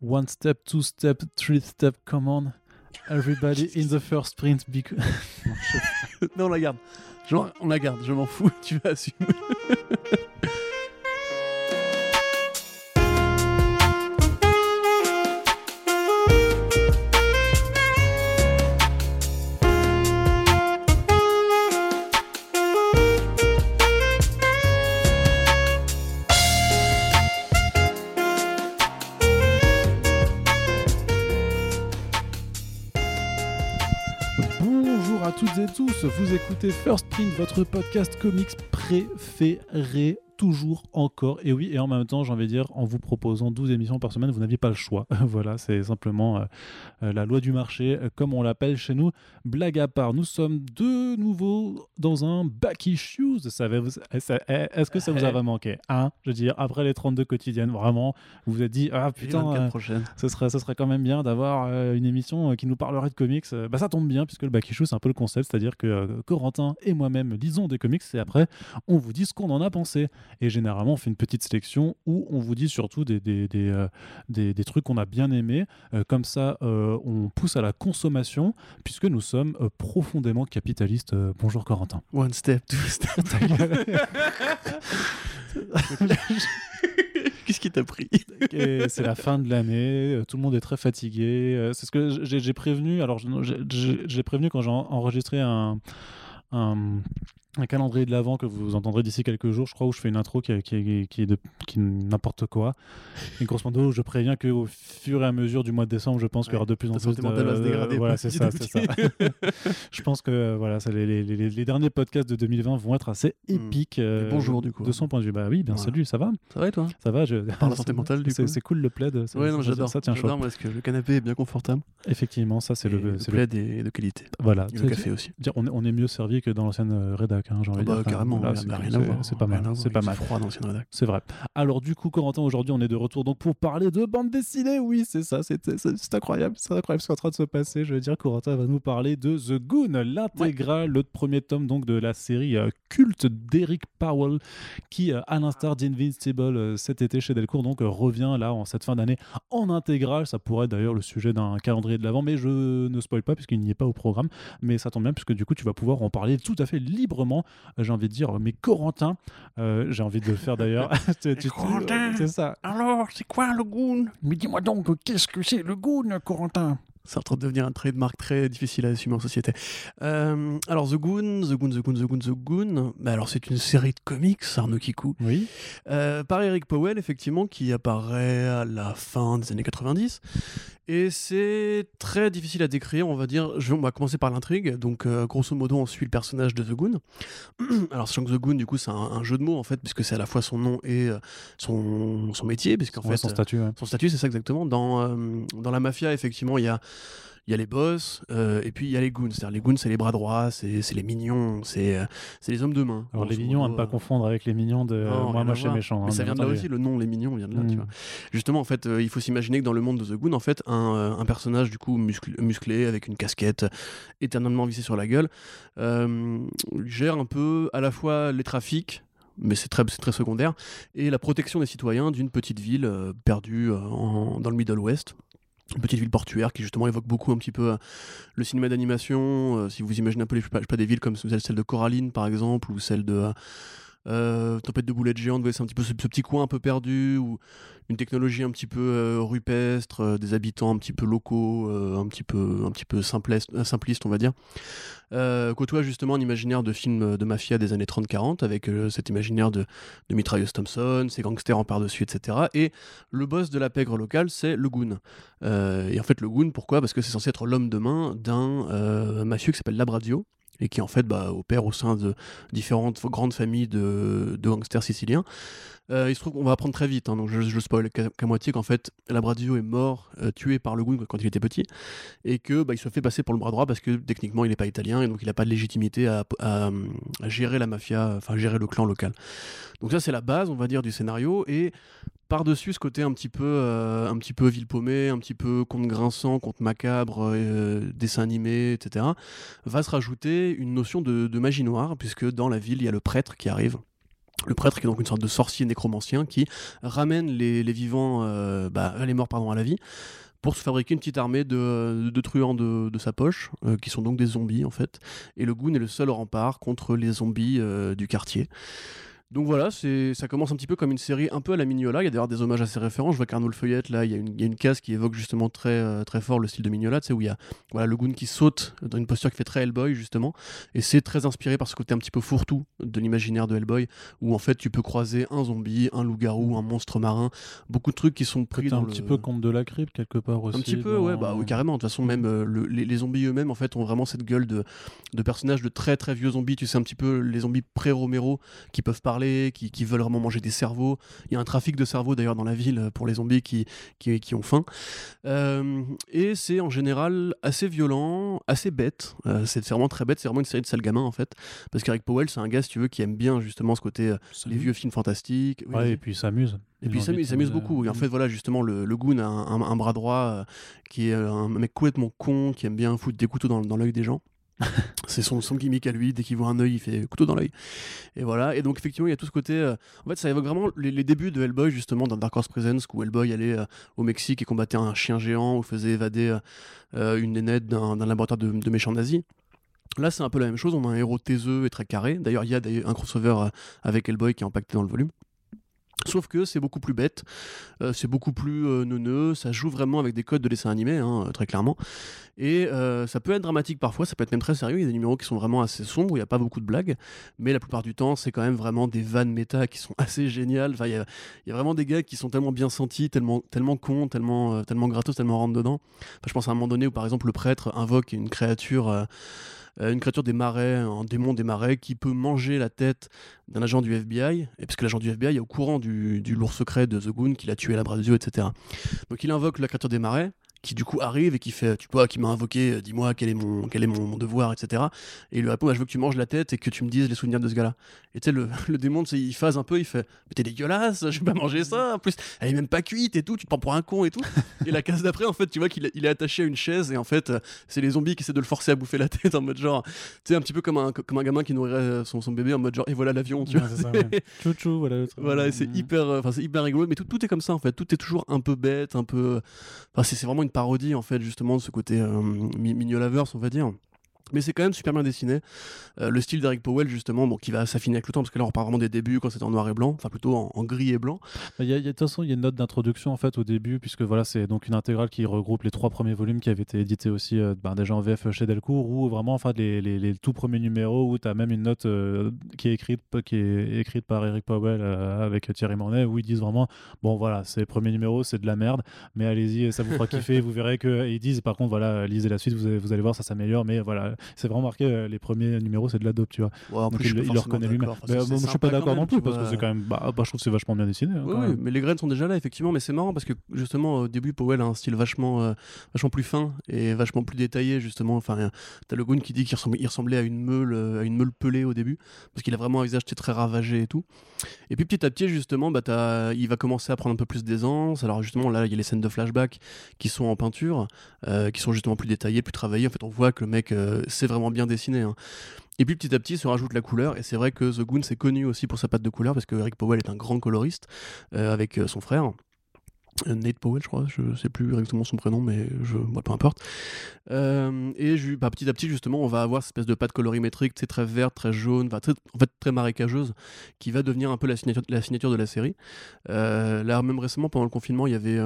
One step, two step, three step, come on. Everybody in the first sprint. Because... non, on la garde. On la garde, je m'en fous, tu vas assumer. Vous écoutez First Print, votre podcast comics préféré toujours encore. Et oui, et en même temps, j'ai envie de dire, en vous proposant 12 émissions par semaine, vous n'aviez pas le choix. voilà, c'est simplement euh, euh, la loi du marché, euh, comme on l'appelle chez nous. Blague à part, nous sommes de nouveau dans un back issues. Est-ce que ça vous a manqué? Hein? Je veux dire, après les 32 quotidiennes, vraiment, vous vous êtes dit, ah putain, ce, serait, ce serait quand même bien d'avoir une émission qui nous parlerait de comics. Bah, ça tombe bien, puisque le back issue, c'est un peu le concept, c'est-à-dire que Corentin et moi-même lisons des comics et après, on vous dit ce qu'on en a pensé. Et généralement, on fait une petite sélection où on vous dit surtout des, des, des, euh, des, des trucs qu'on a bien aimés. Euh, comme ça, euh, on pousse à la consommation puisque nous sommes profondément capitalistes. bonjour Corentin. One step, two step. Qu'est-ce qui t'a pris? C'est la fin de l'année, tout le monde est très fatigué. C'est ce que j'ai prévenu. Alors, j'ai prévenu quand j'ai enregistré un, un, un calendrier de l'avant que vous entendrez d'ici quelques jours, je crois, où je fais une intro qui, qui, qui, est de qui n'importe quoi. Et grosso modo, je préviens qu'au fur et à mesure du mois de décembre, je pense qu'il y aura de plus en plus de. voilà, c'est ça, c'est ça. je pense que voilà, ça, les, les, les, derniers podcasts de 2020 vont être assez hmm. épiques. Euh, bonjour, du coup. De son point de vue. Bah oui, bien salut, ça va? Ça va et toi? Ça va. Je... Par la santé mentale, du coup. C'est cool le plaid. Ouais, non, j'adore ça. Tiens, j'adore parce que le canapé est bien confortable. Effectivement, ça, c'est le. Le plaid est de qualité. Voilà. Le café aussi. On est mieux servi que dans l'ancienne euh, hein, de bah, dire c'est pas mal. C'est pas mal. froid dans C'est vrai. Alors du coup, Corentin, aujourd'hui, on est de retour donc pour parler de bande dessinée. Oui, c'est ça. C'est incroyable. C'est incroyable ce qui est en train de se passer. Je veux dire, Corentin va nous parler de The Goon, l'intégrale, le premier tome donc de la série euh, culte d'Eric Powell, qui, euh, à l'instar d'Invincible euh, cet été chez Delcourt, donc revient là en cette fin d'année en intégrale. Ça pourrait être d'ailleurs le sujet d'un calendrier de l'avant, mais je ne spoil pas puisqu'il n'y est pas au programme. Mais ça tombe bien puisque du coup, tu vas pouvoir en parler tout à fait librement. J'ai envie de dire, mais Corentin, euh, j'ai envie de le faire d'ailleurs. Corentin, c'est ça. Alors, c'est quoi le goon? Mais dis-moi donc, qu'est-ce que c'est le goon, Corentin? C'est en train de devenir un trademark très difficile à assumer en société. Euh, alors, The Goon, The Goon, The Goon, The Goon, The Goon. Bah, alors, c'est une série de comics, Arnaud Kikou. Oui. Euh, par Eric Powell, effectivement, qui apparaît à la fin des années 90 et c'est très difficile à décrire, on va dire. Je, on va commencer par l'intrigue. Donc, euh, grosso modo, on suit le personnage de The Goon. Alors, sachant que The Goon, du coup, c'est un, jeu de mots, en fait, puisque c'est à la fois son nom et euh, son, son métier. Puisqu'en fait, son statut. Son statut, c'est ça exactement. Dans, euh, dans la mafia, effectivement, il y a il y a les boss, euh, et puis il y a les goons. C'est-à-dire les goons, c'est les bras droits, c'est les mignons, c'est euh, les hommes de main. Alors les mignons, à ne pas confondre avec les mignons de Moi Moi chez Méchant. Mais hein, ça vient de là aussi, le nom, les mignons vient de là. Tu vois. Justement, en fait, euh, il faut s'imaginer que dans le monde de The Goon, en fait, un, un personnage du coup musclé, avec une casquette éternellement vissée sur la gueule, gère un peu à la fois les trafics, mais c'est très, très secondaire, et la protection des citoyens d'une petite ville perdue dans le Middle West, une petite ville portuaire qui justement évoque beaucoup un petit peu euh, le cinéma d'animation. Euh, si vous imaginez un peu les, pas, des villes comme celle de Coraline par exemple, ou celle de euh, Tempête de boulettes géantes, c'est un petit peu ce, petit coin un peu perdu, ou une technologie un petit peu rupestre, des habitants un petit peu locaux, un petit peu, un petit peu simpliste, simpliste on va dire. Euh, côtoie justement un imaginaire de film de mafia des années 30-40 avec euh, cet imaginaire de, de mitrailleuse Thompson, ces gangsters en par-dessus, etc. Et le boss de la pègre locale, c'est le goon. Euh, et en fait, le goon, pourquoi? Parce que c'est censé être l'homme de main d'un mafieux qui s'appelle Labrazio, et qui en fait bah, opère au sein de différentes grandes familles de, de gangsters siciliens. Euh, il se trouve qu'on va apprendre très vite, hein, donc je, je spoil qu'à moitié qu'en fait Labrazio est mort, euh, tué par le goût quand il était petit, et que bah, il se fait passer pour le bras droit parce que techniquement il n'est pas italien et donc il n'a pas de légitimité à, gérer la mafia, enfin gérer le clan local. Donc ça c'est la base, on va dire, du scénario et par-dessus ce côté un petit peu euh, un petit peu un petit peu conte grinçant, conte macabre, dessin animé, etc., va se rajouter une notion de magie noire puisque dans la ville il y a le prêtre qui arrive le prêtre qui est donc une sorte de sorcier nécromancien qui ramène les, vivants, euh, bah, les morts pardon, à la vie pour se fabriquer une petite armée de, truands de, sa poche, euh, qui sont donc des zombies en fait. Et le goon est le seul rempart contre les zombies euh, du quartier. Donc voilà, ça commence un petit peu comme une série un peu à la Mignola. Il y a d'ailleurs des hommages à ses références. Je vois qu'Arnaud Feuillette, là, il y, a une, une case qui évoque justement très, euh, très fort le style de Mignola, tu sais, où il y a voilà, le goon qui saute dans une posture qui fait très Hellboy, justement. Et c'est très inspiré par ce côté un petit peu fourre-tout de l'imaginaire de Hellboy, où en fait tu peux croiser un zombie, un loup-garou, un monstre marin, beaucoup de trucs qui sont pris dans un petit peu conte de la crypte, quelque part aussi. Un petit peu, ouais, bah oui, carrément. De toute façon, même euh, les, zombies eux-mêmes, en fait, ont vraiment cette gueule de, de personnages de très très vieux zombies. Tu sais, un petit peu les zombies pré-Romero qui peuvent parler, qui, qui veulent vraiment manger des cerveaux. Il y a un trafic de cerveaux d'ailleurs dans la ville pour les zombies qui, qui, ont faim. Euh, et c'est en général assez violent, assez bête. Euh, c'est vraiment très bête, c'est vraiment une série de sales gamins en fait. Parce qu'Eric Powell, c'est un gars, si tu veux, qui aime bien justement ce côté, euh, les vieux films fantastiques. Ouais, et puis il s'amuse. Et puis il s'amuse beaucoup. Et en fait, voilà, justement, le, le Goon a un, bras droit qui est un mec complètement con, qui aime bien foutre des couteaux dans, dans l'œil des gens. c'est son, son gimmick à lui. Dès qu'il voit un œil, il fait couteau dans l'œil. Et voilà. Et donc, effectivement, il y a tout ce côté. Euh, en fait, ça évoque vraiment les, débuts de Hellboy, justement, dans Dark Horse Presence, où Hellboy allait euh, au Mexique et combattait un chien géant ou faisait évader euh, une nénette d'un laboratoire de, de méchants nazis. Là, c'est un peu la même chose. On a un héros taiseux et très carré. D'ailleurs, il y a un crossover avec Hellboy qui est impacté dans le volume. Sauf que c'est beaucoup plus bête, euh, c'est beaucoup plus euh, neuneux, ça joue vraiment avec des codes de dessin animé, hein, très clairement. Et euh, ça peut être dramatique parfois, ça peut être même très sérieux. Il y a des numéros qui sont vraiment assez sombres, il n'y a pas beaucoup de blagues, mais la plupart du temps, c'est quand même vraiment des vannes méta qui sont assez géniales. Enfin, il y, a vraiment des gars qui sont tellement bien sentis, tellement, tellement cons, tellement, tellement gratos, tellement rentre dedans. je pense à un moment donné où, par exemple, le prêtre invoque une créature euh, une créature des marais, un démon des marais qui peut manger la tête d'un agent du FBI, et parce l'agent du FBI est au courant du, lourd secret de The Goon qu'il a tué la Brasio, etc. Donc il invoque la créature des marais, qui du coup arrive et qui fait tu vois qui m'a invoqué euh, dis-moi quel est mon quel est mon, devoir etc et il lui répond bah, je veux que tu manges la tête et que tu me dises les souvenirs de ce gars-là. Et tu sais le, le démon il phase un peu il fait mais t'es dégueulasse je vais pas manger ça. En plus elle est même pas cuite et tout tu te prends pour un con et tout. Et la case d'après en fait tu vois qu'il il est attaché à une chaise et en fait euh, c'est les zombies qui essaient de le forcer à bouffer la tête en mode genre tu sais un petit peu comme un comme un gamin qui nourrirait son, son bébé en mode genre et voilà l'avion tu vois. ça, chou voilà voilà c'est hyper euh, enfin c'est hyper rigolo mais tout, tout est comme ça en fait. Tout est toujours un peu bête un peu enfin c'est vraiment une parodie en fait justement de ce côté euh, Mignolavers, on va dire. Mais c'est quand même super bien dessiné. Euh, le style d'Eric Powell, justement, bon, qui va s'affiner avec le temps, parce que là, on repart vraiment des débuts quand c'était en noir et blanc, enfin plutôt en, gris et blanc. De toute façon, il y a une note d'introduction en fait au début, puisque voilà, c'est donc une intégrale qui regroupe les trois premiers volumes qui avaient été édités aussi euh, ben, déjà en VF chez Delcourt, ou vraiment enfin les, les, les, tout premiers numéros où tu as même une note euh, qui est écrite qui est écrite par Eric Powell avec Thierry Mornay, où ils disent vraiment bon voilà, ces premiers numéros, c'est de la merde, mais allez-y, ça vous fera kiffer, vous verrez que ils disent par contre voilà, lisez la suite, vous vous allez voir, ça s'améliore, mais voilà, c'est vraiment marqué euh, les premiers numéros, c'est de la dope, tu vois. en plus, il, le reconnaît lui-même. Mais je suis pas d'accord non plus, parce que c'est quand même. Bah, bah, je trouve que c'est vachement bien dessiné. Hein, oui, mais les graines sont déjà là, effectivement. Mais c'est marrant parce que justement, au début, Powell a un style vachement, euh, vachement plus fin et vachement plus détaillé, justement. Enfin, t'as le Goon qui dit qu'il ressemblait, ressemblait à une meule, euh, à une meule pelée au début, parce qu'il a vraiment un visage très ravagé et tout. Et puis petit à petit, justement, bah, il va commencer à prendre un peu plus d'aisance. Alors justement, là, il y a les scènes de flashback qui sont en peinture, qui sont justement plus détaillées, plus travaillées. En fait, on voit que le mec, c'est vraiment bien dessiné. Hein. Et puis petit à petit se rajoute la couleur, et c'est vrai que The Goon c'est connu aussi pour sa patte de couleur, parce que Eric Powell est un grand coloriste, euh, avec euh, son frère. Euh, Nate Powell, je crois, je sais plus exactement son prénom, mais je, moi, peu importe. Euh, et bah, petit à petit, justement, on va avoir cette espèce de pâte colorimétrique, très verte, très jaune, très, en fait très marécageuse, qui va devenir un peu la signature, de la série. Euh, là, même récemment, pendant le confinement, il y avait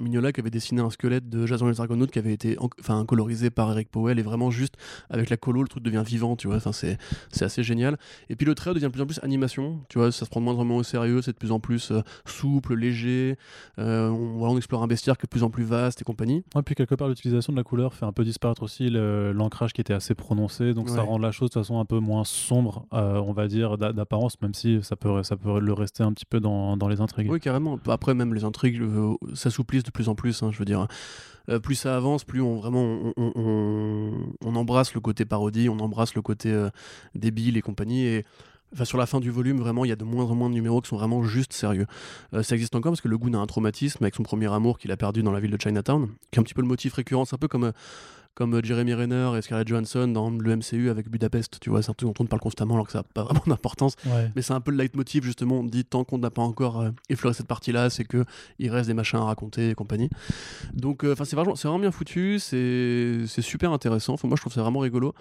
Mignola qui avait dessiné un squelette de Jason les Argonautes qui avait été enfin colorisé par Eric Powell, et vraiment juste avec la colo, le truc devient vivant, tu vois. C'est assez génial. Et puis le trait devient de plus en plus animation, tu vois, ça se prend moins vraiment au sérieux, c'est de plus en plus souple, léger on, explore un bestiaire qui est de plus en plus vaste et compagnie. Ouais, puis quelque part, l'utilisation de la couleur fait un peu disparaître aussi l'ancrage qui était assez prononcé, donc ça rend la chose de toute façon un peu moins sombre, euh, on va dire, d'apparence, même si ça peut, ça peut le rester un petit peu dans, les intrigues. Oui, carrément. Après, même les intrigues euh, s'assouplissent de plus en plus, hein, je veux dire. Euh, plus ça avance, plus on vraiment on, embrasse le côté parodie, on embrasse le côté débile et compagnie. Et Enfin, sur la fin du volume, vraiment, il y a de moins en moins de numéros qui sont vraiment juste sérieux. Euh, ça existe encore parce que le Goon a un traumatisme avec son premier amour qu'il a perdu dans la ville de Chinatown, qui est un petit peu le motif récurrent. C'est un peu comme, euh, comme euh, Jeremy Renner et Scarlett Johansson dans le MCU avec Budapest. Tu vois, c'est un truc dont on parle constamment alors que ça n'a pas vraiment d'importance. Mais c'est un peu le leitmotiv, justement. On dit tant qu'on n'a pas encore effleuré cette partie-là, c'est qu'il reste des machins à raconter et compagnie. Donc, enfin, c'est vraiment, vraiment bien foutu. C'est super intéressant. Enfin, moi, je trouve ça vraiment rigolo.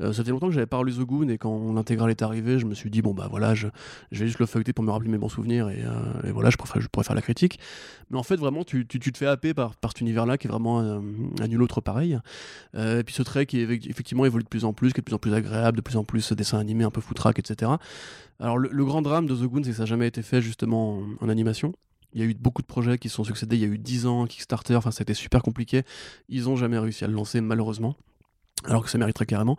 Euh, ça fait longtemps que j'avais pas relu The Goon et quand l'intégrale est arrivée, je me suis dit bon bah voilà, je, vais juste le feuilleter pour me rappeler mes bons souvenirs et, euh, voilà, je pourrais, je faire la critique. Mais en fait, vraiment, tu, te fais happer par, par cet univers-là qui est vraiment un nul autre pareil. Euh, et puis ce trait qui effectivement évolue de plus en plus, qui est de plus en plus agréable, de plus en plus dessin animé un peu foutraque, etc. Alors le, grand drame de The Goon, c'est que ça n'a jamais été fait justement en, animation. Il y a eu beaucoup de projets qui se sont succédés. Il y a eu 10 ans Kickstarter. Enfin, ça a été super compliqué. Ils n'ont jamais réussi à le lancer, malheureusement alors que ça mériterait carrément.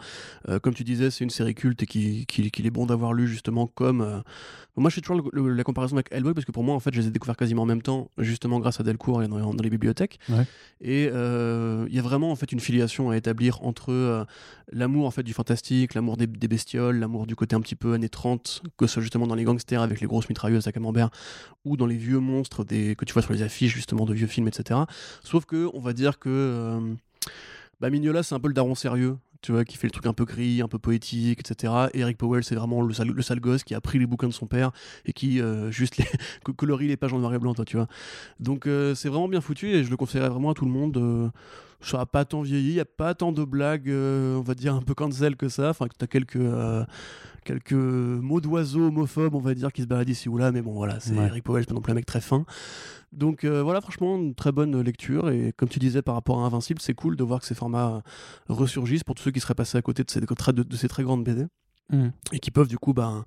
Euh, comme tu disais, c'est une série culte et qu'il est bon d'avoir lu justement comme... Euh, moi je fais toujours la comparaison avec Hellboy parce que pour moi en fait je les ai découverts quasiment en même temps, justement grâce à Delcourt et dans, les bibliothèques. Et euh, il y a vraiment en fait une filiation à établir entre l'amour en fait du fantastique, l'amour des, bestioles, l'amour du côté un petit peu années 30, que ce soit justement dans les gangsters avec les grosses mitrailleuses à camembert ou dans les vieux monstres des, que tu vois sur les affiches justement de vieux films, etc. Sauf que on va dire que bah, Mignola, c'est un peu le daron sérieux, tu vois, qui fait le truc un peu gris, un peu poétique, etc. Et Eric Powell, c'est vraiment le sale, le sale gosse qui a pris les bouquins de son père et qui euh, juste colorie les pages en noir et blanc, toi, tu vois. Donc euh, c'est vraiment bien foutu et je le conseillerais vraiment à tout le monde. Euh, ça n'a pas tant vieilli, il n'y a pas tant de blagues, on va dire, un peu cancel que ça. Enfin, tu as quelques, quelques mots d'oiseaux homophobes, on va dire, qui se baladent ici ou là, mais bon, voilà, c'est Eric Powell, c'est pas non plus un mec très fin. Donc euh, voilà, franchement, une très bonne lecture. Et comme tu disais par rapport à Invincible, c'est cool de voir que ces formats ressurgissent pour tous ceux qui seraient passés à côté de ces, de, ces très grandes BD. Mmh. Et qui peuvent du coup bah,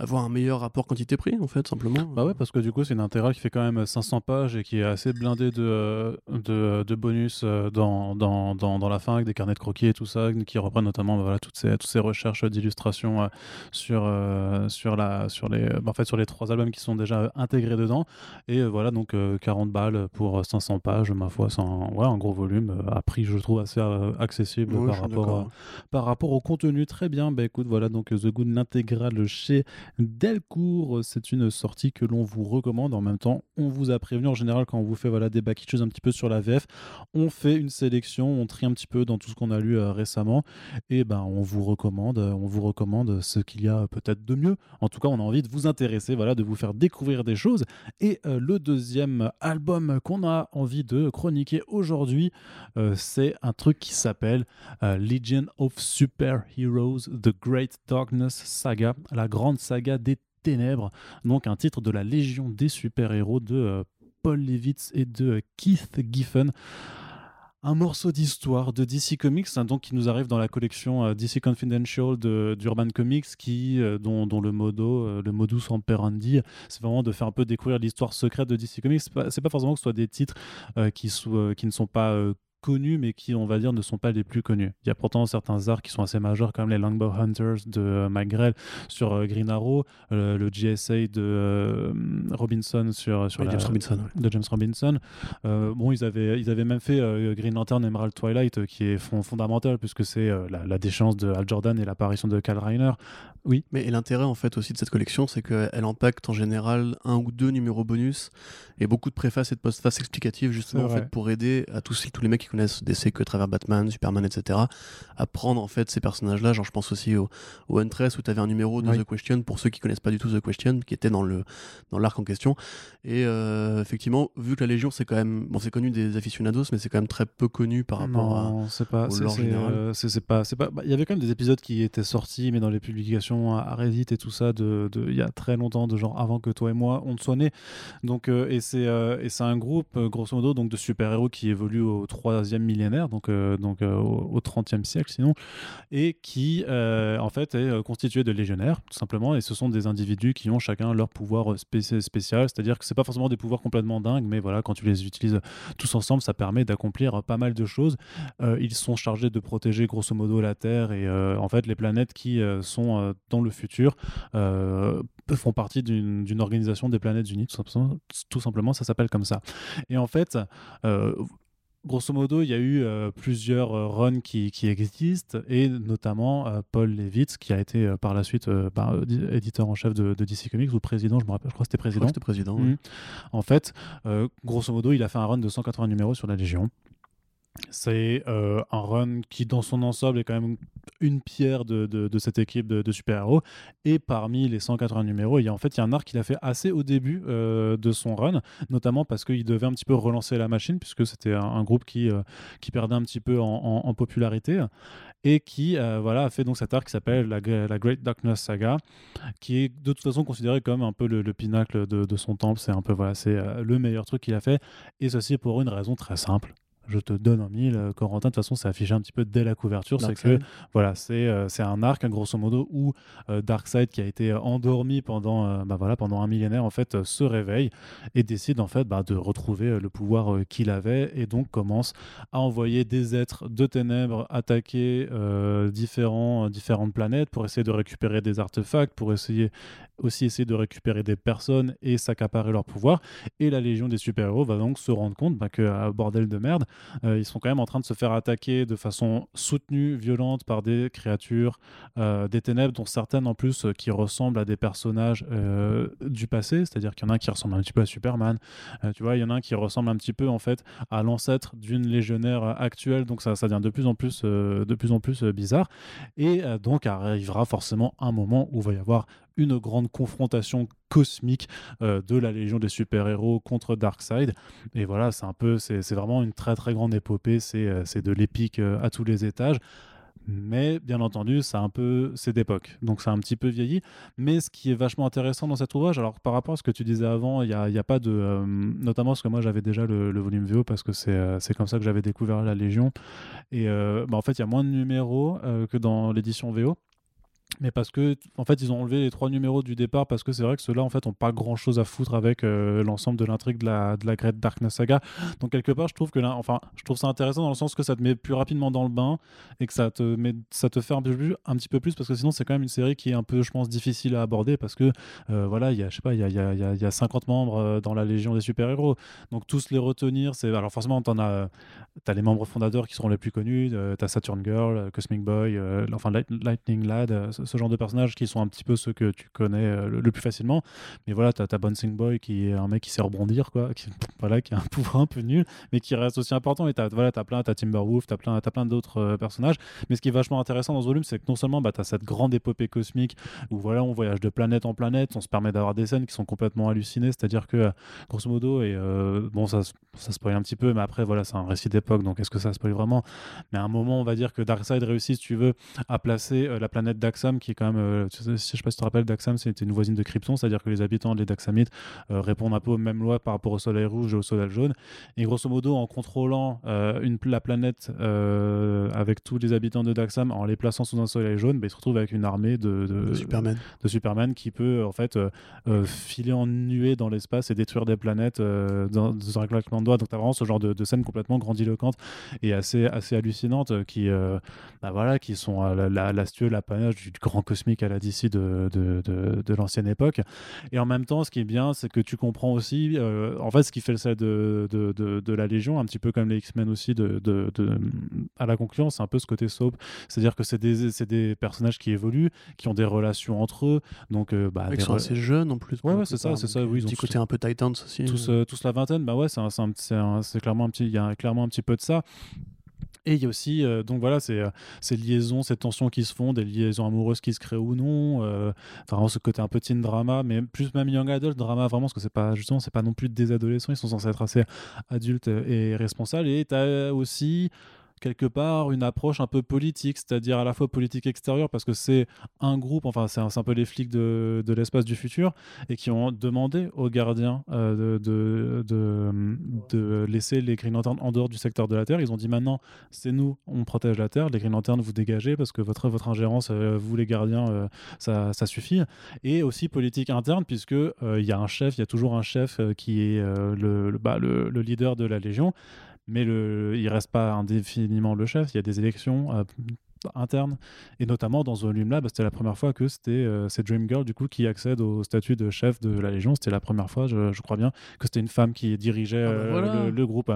avoir un meilleur rapport quantité-prix, en fait, simplement. Bah ouais, parce que du coup, c'est une intégrale qui fait quand même 500 pages et qui est assez blindée de, de, de bonus euh, dans, dans, dans, dans, la fin, avec des carnets de croquis et tout ça, qui reprennent notamment bah, voilà, toutes, ces, toutes ces recherches d'illustration euh, sur, euh, sur, la, sur, les, bah, en fait, sur les trois albums qui sont déjà intégrés dedans. Et voilà, donc 40 balles pour 500 pages, ma foi, c'est un, ouais, un gros volume, à prix, je trouve, assez accessible par, rapport, par rapport au contenu. Très bien, bah écoute, voilà, donc The Good, l'intégrale chez Delcourt. C'est une sortie que l'on vous recommande. En même temps, on vous a prévenu. En général, quand on vous fait voilà, des back un petit peu sur la VF, on fait une sélection, on trie un petit peu dans tout ce qu'on a lu euh, récemment. Et ben, on vous recommande, on vous recommande ce qu'il y a peut-être de mieux. En tout cas, on a envie de vous intéresser, voilà, de vous faire découvrir des choses. Et euh, le deuxième album qu'on a envie de chroniquer aujourd'hui, euh, c'est un truc qui s'appelle Legion of Super Heroes, The Great Darkness Saga, la grande saga des ténèbres, donc un titre de la Légion des super-héros de euh, Paul Levitz et de euh, Keith Giffen un morceau d'histoire de DC Comics, hein, donc qui nous arrive dans la collection euh, DC Confidential d'Urban Comics, qui, dont, le modo, le modus operandi, c'est vraiment de faire un peu découvrir l'histoire secrète de DC Comics. C'est pas, pas forcément que ce soit des titres qui, qui ne sont pas connus, mais qui, on va dire, ne sont pas les plus connus. Il y a pourtant certains arts qui sont assez majeurs, comme les Longbow Hunters de euh, Mike sur euh, Green Arrow, euh, le GSA de Robinson sur, sur James Robinson, de James Robinson. bon, ils avaient, ils avaient même fait Green Lantern Emerald Twilight, qui est fondamental, puisque c'est la, la, déchéance de Al Jordan et l'apparition de Kyle Reiner. Oui. Mais l'intérêt en fait aussi de cette collection, c'est qu'elle empaque en général un ou deux numéros bonus et beaucoup de préfaces et de postfaces explicatives justement en fait, pour aider à tous, tous les mecs qui connaissent DC que travers Batman, Superman, etc., à prendre en fait ces personnages-là. Genre, je pense aussi au, au Huntress où tu avais un numéro de. The Question pour ceux qui connaissent pas du tout The Question, qui était dans le dans l'arc en question. Et euh, effectivement, vu que la Légion, c'est quand même bon, c'est connu des aficionados, mais c'est quand même très peu connu par rapport non, à. Euh, c'est pas. C'est pas. C'est pas. Il y avait quand même des épisodes qui étaient sortis, mais dans les publications à Reddit et tout ça, de il y a très longtemps, de genre avant que toi et moi on te soit nés. Donc euh, et c'est et c'est un groupe grosso modo donc de super héros qui évolue aux trois millénaire, donc, euh, donc euh, au 30e siècle sinon, et qui euh, en fait est constitué de légionnaires, tout simplement, et ce sont des individus qui ont chacun leur pouvoir spécial, c'est-à-dire que c'est pas forcément des pouvoirs complètement dingues, mais voilà, quand tu les utilises tous ensemble, ça permet d'accomplir pas mal de choses. ils sont chargés de protéger grosso modo la Terre et en fait les planètes qui sont dans le futur font partie d'une organisation des planètes unies, tout simplement, ça s'appelle comme ça. Et en fait, euh, grosso modo, il y a eu euh, plusieurs euh, runs qui, qui, existent, et notamment euh, Paul Levitz, qui a été par la suite bah, éditeur en chef de, DC Comics, ou président, je me rappelle, je crois que c'était président. C'était président. Mmh. En fait, grosso modo, il a fait un run de 180 numéros sur la Légion. C'est un run qui, dans son ensemble, est quand même une pierre de, cette équipe de, super-héros. Et parmi les 180 numéros, il y a en fait un arc qu'il a fait assez au début euh, de son run, notamment parce qu'il devait un petit peu relancer la machine, puisque c'était un, groupe qui, euh, qui perdait un petit peu en, popularité. Et qui euh, voilà a fait donc cet arc qui s'appelle la, Great Darkness Saga qui est de toute façon considéré comme un peu le, pinacle de, de, son temple. C'est un peu voilà c'est le meilleur truc qu'il a fait. Et ceci pour une raison très simple je te donne en mille. Euh, Corentin, de toute façon, c'est affiché un petit peu dès la couverture. C'est que voilà, c'est euh, c'est un arc, grosso modo, où euh, Darkseid, qui a été endormi pendant, bah, voilà, pendant un millénaire, en fait, se réveille et décide en fait bah, de retrouver le pouvoir qu'il avait et donc commence à envoyer des êtres de ténèbres attaquer différents, différentes planètes pour essayer de récupérer des artefacts, pour essayer aussi essayer de récupérer des personnes et s'accaparer leur pouvoir. Et la Légion des super-héros va donc se rendre compte bah, que, bordel de merde, euh, ils sont quand même en train de se faire attaquer de façon soutenue, violente par des créatures euh, des ténèbres, dont certaines en plus euh, qui ressemblent à des personnages du passé, c'est-à-dire qu'il y en a un qui ressemble un petit peu à Superman, tu vois, il y en a un qui ressemble un petit peu en fait à l'ancêtre d'une légionnaire actuelle, donc ça, devient de plus en plus, de plus en plus bizarre. Et donc arrivera forcément un moment où il va y avoir une grande confrontation cosmique euh, de la Légion des super-héros contre Darkseid. Et voilà, c'est un peu, c'est vraiment une très très grande épopée, c'est euh, de l'épique euh, à tous les étages. Mais bien entendu, c'est un peu, c'est d'époque, donc c'est un petit peu vieilli. Mais ce qui est vachement intéressant dans cet ouvrage, alors par rapport à ce que tu disais avant, il n'y a, a, pas de, notamment parce que moi j'avais déjà le, volume VO parce que c'est comme ça que j'avais découvert la Légion. Et bah, en fait, il y a moins de numéros que dans l'édition VO mais parce que en fait ils ont enlevé les trois numéros du départ parce que c'est vrai que ceux-là en fait ont pas grand chose à foutre avec euh, l'ensemble de l'intrigue de la de la Great Darkness Saga. Donc quelque part je trouve que là enfin je trouve ça intéressant dans le sens que ça te met plus rapidement dans le bain et que ça te met ça te fait un, peu plus, un petit peu plus parce que sinon c'est quand même une série qui est un peu je pense difficile à aborder parce que euh, voilà il y a je sais pas il y a, y, a, y a 50 membres euh, dans la Légion des super héros donc tous les retenir c'est alors forcément t'en as as les membres fondateurs qui seront les plus connus t'as Saturn Girl Cosmic Boy enfin Lightning Lad ce genre de personnages qui sont un petit peu ceux que tu connais euh, le, plus facilement. Mais voilà, tu as, Bouncing Boy qui est un mec qui sait rebondir, quoi, qui, voilà, qui a un pouvoir un peu nul, mais qui reste aussi important. Et tu as, voilà, as plein, as Timberwolf, tu as plein, as plein d'autres euh, personnages. Mais ce qui est vachement intéressant dans ce volume, c'est que non seulement bah, tu as cette grande épopée cosmique où voilà, on voyage de planète en planète, on se permet d'avoir des scènes qui sont complètement hallucinées, c'est-à-dire que grosso modo, et euh, bon, ça, ça spoil un petit peu, mais après, voilà, c'est un récit d'époque, donc est-ce que ça spoil vraiment? Mais à un moment, on va dire que Darkseid réussit, si tu veux, à placer la planète Daxam qui est quand même, euh, je sais pas si tu te rappelles, Daxam, c'était une voisine de Krypton, c'est-à-dire que les habitants des Daxamites euh, répondent un peu aux mêmes lois par rapport au soleil rouge et au soleil jaune. Et grosso modo, en contrôlant euh, une, la planète avec tous les habitants de Daxam, en les plaçant sous un soleil jaune, bah, ils se retrouvent avec une armée de, de, Superman. de Superman qui peut en fait filer en nuée dans l'espace et détruire des planètes dans, un claquement de doigts. Donc, tu as vraiment ce genre de, scène complètement grandiloquente et assez, assez hallucinante qui, bah, voilà, qui sont l'astueux, la, l'apanage du grand cosmique à la DC de, de, de, l'ancienne époque. Et en même temps, ce qui est bien, c'est que tu comprends aussi, euh, en fait, ce qui fait le sel de, de, la Légion, un petit peu comme les X-Men aussi, de, à la concurrence, c'est un peu ce côté soap. C'est-à-dire que c'est des, des personnages qui évoluent, qui ont des relations entre eux. Donc, euh, bah, Ils sont assez jeunes en plus. Ouais, ouais c'est ça, c'est ça. Oui, ils petit côté un peu Titans aussi. Tous, euh, tous la vingtaine, bah ouais, c'est clairement un petit, il y a clairement un petit peu de ça. Et il y a aussi, euh, donc voilà, ces, euh, ces, liaisons, ces tensions qui se font, des liaisons amoureuses qui se créent ou non. Euh, ce côté un peu teen drama, mais plus même young adult drama, vraiment, parce que c'est pas, justement, c'est pas non plus des adolescents, ils sont censés être assez adultes et responsables. Et tu as aussi quelque part une approche un peu politique, c'est-à-dire à la fois politique extérieure, parce que c'est un groupe, enfin c'est un, un, peu les flics de, de l'espace du futur, et qui ont demandé aux gardiens euh, de, de, de, laisser les Green Lanterns en dehors du secteur de la Terre. Ils ont dit maintenant, c'est nous, on protège la Terre, les Green Lanterns, vous dégagez, parce que votre, votre ingérence, euh, vous les gardiens, euh, ça, suffit. Et aussi politique interne, puisque il y a un chef, il y a toujours un chef qui est le, bah, le, le leader de la Légion mais le, il reste pas indéfiniment le chef. Il y a des élections euh, internes, et notamment dans ce volume-là, bah, c'était la première fois que c'était euh, c'est Dream Girl du coup qui accède au statut de chef de la Légion. C'était la première fois, je, crois bien, que c'était une femme qui dirigeait ah bah euh, le, groupe.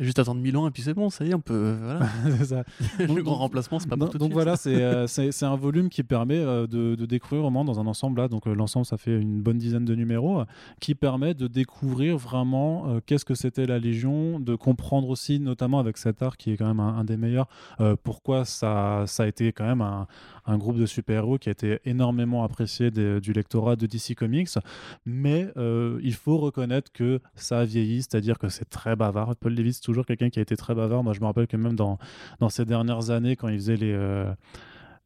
Juste attendre 1000 ans et puis c'est bon, ça y est, on peut. Voilà. ça. le grand remplacement, c'est pas pour donc, tout donc voilà, c'est euh, c'est c'est un volume qui permet euh, de, de découvrir vraiment dans un ensemble là. Donc euh, l'ensemble, ça fait une bonne dizaine de numéros euh, qui permet de découvrir vraiment euh, qu'est-ce que c'était la Légion, de comprendre aussi, notamment avec cet art qui est quand même un, un des meilleurs, euh, pourquoi ça, ça a été quand même un, un groupe de super-héros qui a été énormément apprécié des- du lectorat de DC Comics. Mais euh, il faut reconnaître que ça a vieilli, c'est-à-dire que c'est très bavard. Paul Levitz, toujours quelqu'un qui a été très bavard. Moi, je me rappelle que même dans, dans ces dernières années, quand il faisait les, euh,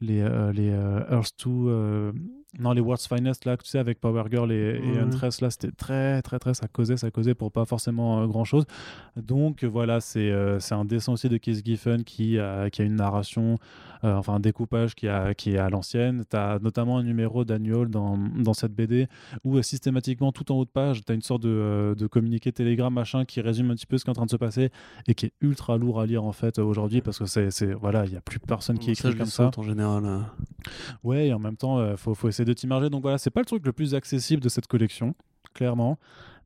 les, euh, les euh, Earth 2, euh, non, les World's Finest, là, tu sais, avec Power Girl et, et Ouais. Huntress, là, c'était très, très, très, ça causait, ça causait pour pas forcément euh, grand-chose. Donc, euh, voilà, c'est euh, un dessin aussi de Keith Giffen qui a, qui a une narration, euh, enfin, un découpage qui, a, qui est à l'ancienne. Tu as notamment un numéro d'annual dans, dans cette BD où euh, systématiquement, tout en haut de page, tu as une sorte de, de communiqué Telegram, machin, qui résume un petit peu ce qui est en train de se passer et qui est ultra lourd à lire, en fait, aujourd'hui, parce que c'est, voilà, il n'y a plus personne qui écrit comme ça. en général. euh. Ouais, et en même temps, il faut, faut essayer de t'immerger. Donc voilà, c'est pas le truc le plus accessible de cette collection, clairement.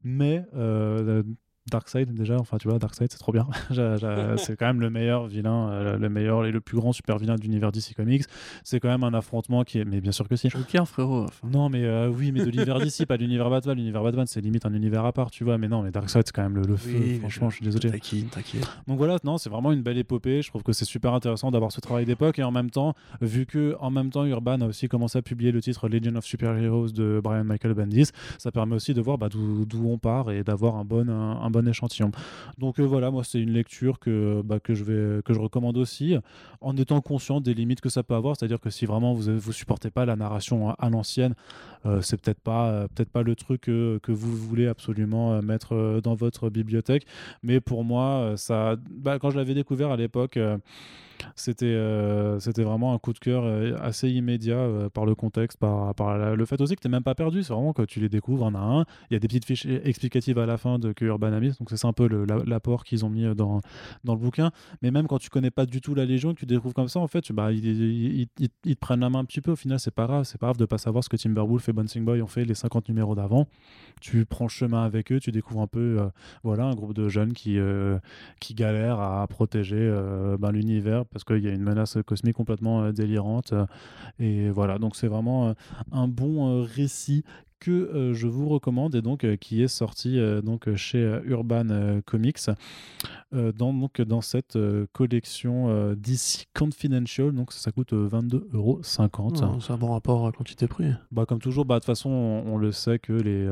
Mais euh, Darkseid, déjà, enfin tu vois, Darkseid, c'est trop bien. C'est quand même le meilleur vilain, euh, le meilleur et le plus grand super vilain de l'univers DC Comics. C'est quand même un affrontement qui est. Mais bien sûr que si. Joker, frérot. enfin. Non, mais euh, oui, mais de l'univers d'ici, pas de l'univers Batman. L'univers Batman, c'est limite un univers à part, tu vois. Mais non, mais Darkseid, c'est quand même le, le feu. Oui, Franchement, je suis désolé. Taquine, taquine. Donc voilà, non, c'est vraiment une belle épopée. Je trouve que c'est super intéressant d'avoir ce travail d'époque et en même temps, vu que en même temps Urban a aussi commencé à publier le titre Legend of Superheroes de Brian Michael Bendis, ça permet aussi de voir bah, d'où d'où on part et d'avoir un bon un, un bon échantillon. Donc euh, voilà, moi c'est une lecture que bah, que je vais que je recommande aussi, en étant conscient des limites que ça peut avoir. C'est-à-dire que si vraiment vous vous supportez pas la narration à, l'ancienne, euh, c'est peut-être pas euh, peut-être pas le truc euh, que vous voulez absolument mettre dans votre bibliothèque. Mais pour moi, ça, bah, quand je l'avais découvert à l'époque, c'était c'était vraiment un coup de cœur assez immédiat par le contexte, par, le fait aussi que tu n'es même pas perdu. C'est vraiment que tu les découvres un à un. Il y a des petites fiches explicatives à la fin de que Urban donc c'est un peu l'apport qu'ils ont mis euh, dans, dans le bouquin. Mais même quand tu connais pas du tout la Légion tu découvres comme ça, en fait, bah, ils, ils- te prennent la main un petit peu. Au final, c'est pas grave. C'est pas grave de pas savoir ce que Timberwolf et Bouncing Boy ont fait les 50 numéros d'avant. Tu prends chemin avec eux, tu découvres un peu euh, voilà, un groupe de jeunes qui, euh, qui galèrent à protéger euh, ben, l'univers parce qu'il y a une menace cosmique complètement délirante. et voilà, donc c'est vraiment un bon récit que euh, je vous recommande et donc euh, qui est sorti euh, donc chez Urban Comics dans donc dans cette collection DC Confidential donc ça, ça coûte euh, 22,50 euros. Non, C'est un bon rapport à quantité-prix. Bah comme toujours, bah de toute façon on, on le sait que les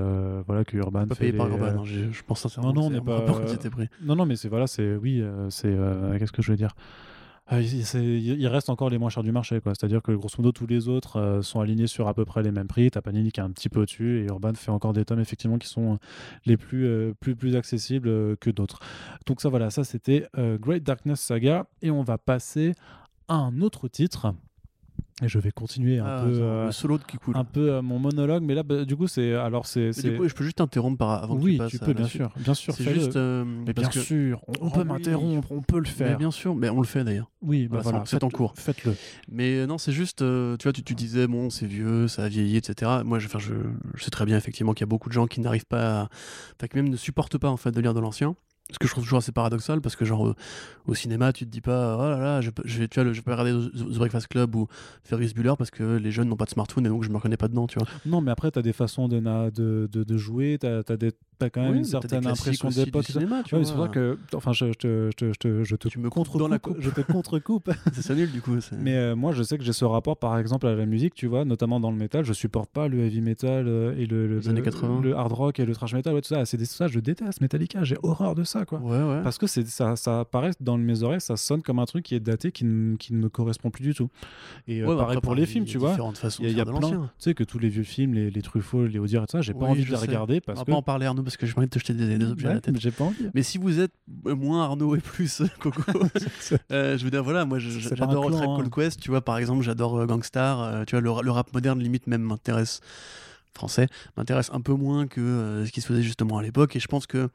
voilà que Urban Pas payé par Urban, euh, hein, je pense sincèrement. non, non, on n'est bon pas- quantité-prix. Non, non, mais c'est voilà, c'est oui, c'est qu'est-ce que je veux dire? Euh, il, reste encore les moins chers du marché. C'est-à-dire que grosso modo tous les autres euh, sont alignés sur à peu près les mêmes prix. T'as Panini qui est un petit peu au-dessus et Urban fait encore des tomes effectivement qui sont euh, les plus euh, plus plus accessibles que d'autres. Donc ça voilà, ça c'était Great Darkness Saga et on va passer à un autre titre. Et je vais continuer un Ah, peu attends, euh, le solo qui coule. un peu euh, mon monologue, mais là bah, du coup c'est alors c'est Mais c'est- Du coup, je peux juste t'interrompre par- avant que oui tu passes tu à peux bien suite. sûr bien sûr C'est juste. euh, Mais bien que- sûr, on, on peut m'interrompre, on peut le Mais faire. bien sûr, mais on le fait d'ailleurs. Oui, bah Voilà, voilà, c'est- en cours. Faites-le. Mais euh, non, c'est juste, euh, tu vois, tu, tu disais, bon, c'est vieux, ça a vieilli, etc. Moi, je, enfin, je, je sais très bien, effectivement, qu'il y a beaucoup de gens qui n'arrivent pas à. Enfin, qui même ne supportent pas, en fait, de lire de l'ancien. Ce que je trouve toujours assez paradoxal, parce que, genre, au cinéma, tu te dis pas, oh là là, je, vais, tu vois, le- je vais pas regarder The Breakfast Club ou Ferris Bueller parce que les jeunes n'ont pas de smartphone et donc je me reconnais pas dedans, tu vois. Non, mais après, tu as des façons de, de, de, de jouer, tu as, quand même Oui, une t'as certaine impression d'époque. cinéma, tu Ouais, c'est pour ça que, enfin, je, je te, je je je te Tu me contre dans la coupe. je te contre-coupe. C'est ça nul, du coup. mais euh, moi, je sais que j'ai ce rapport, par exemple, à la musique, tu vois, notamment dans le métal. Je supporte pas le heavy metal euh, et le, le, Les années le- 80. le hard rock et le thrash metal, ouais, tout ça. C'est des- ça, je déteste Metallica. J'ai horreur de ça, quoi. Ouais, ouais. Parce que ça, ça apparaît dans mes oreilles, ça sonne comme un truc qui est daté, qui, ne- qui ne me correspond plus du tout. Et euh, Ouais, bah, pareil après, pour les films, tu vois. Il y a, y a plein, tu sais que tous les vieux films, les, les Truffaut, les Audiard et tout ça, j'ai pas envie de les regarder On parce va que pas en parler, Arnaud, parce que j'ai envie de te jeter des, des objets à la tête. mais j'ai pas envie. Mais si vous êtes euh, moins Arnaud et plus Coco, euh, je veux dire, voilà, moi j'adore Track hein. Cold Quest, tu vois, par exemple, j'adore euh, Gangstar, euh, tu vois, le, ra- le rap moderne limite même m'intéresse, français, m'intéresse un peu moins que euh, ce qui se faisait justement à l'époque, et je pense que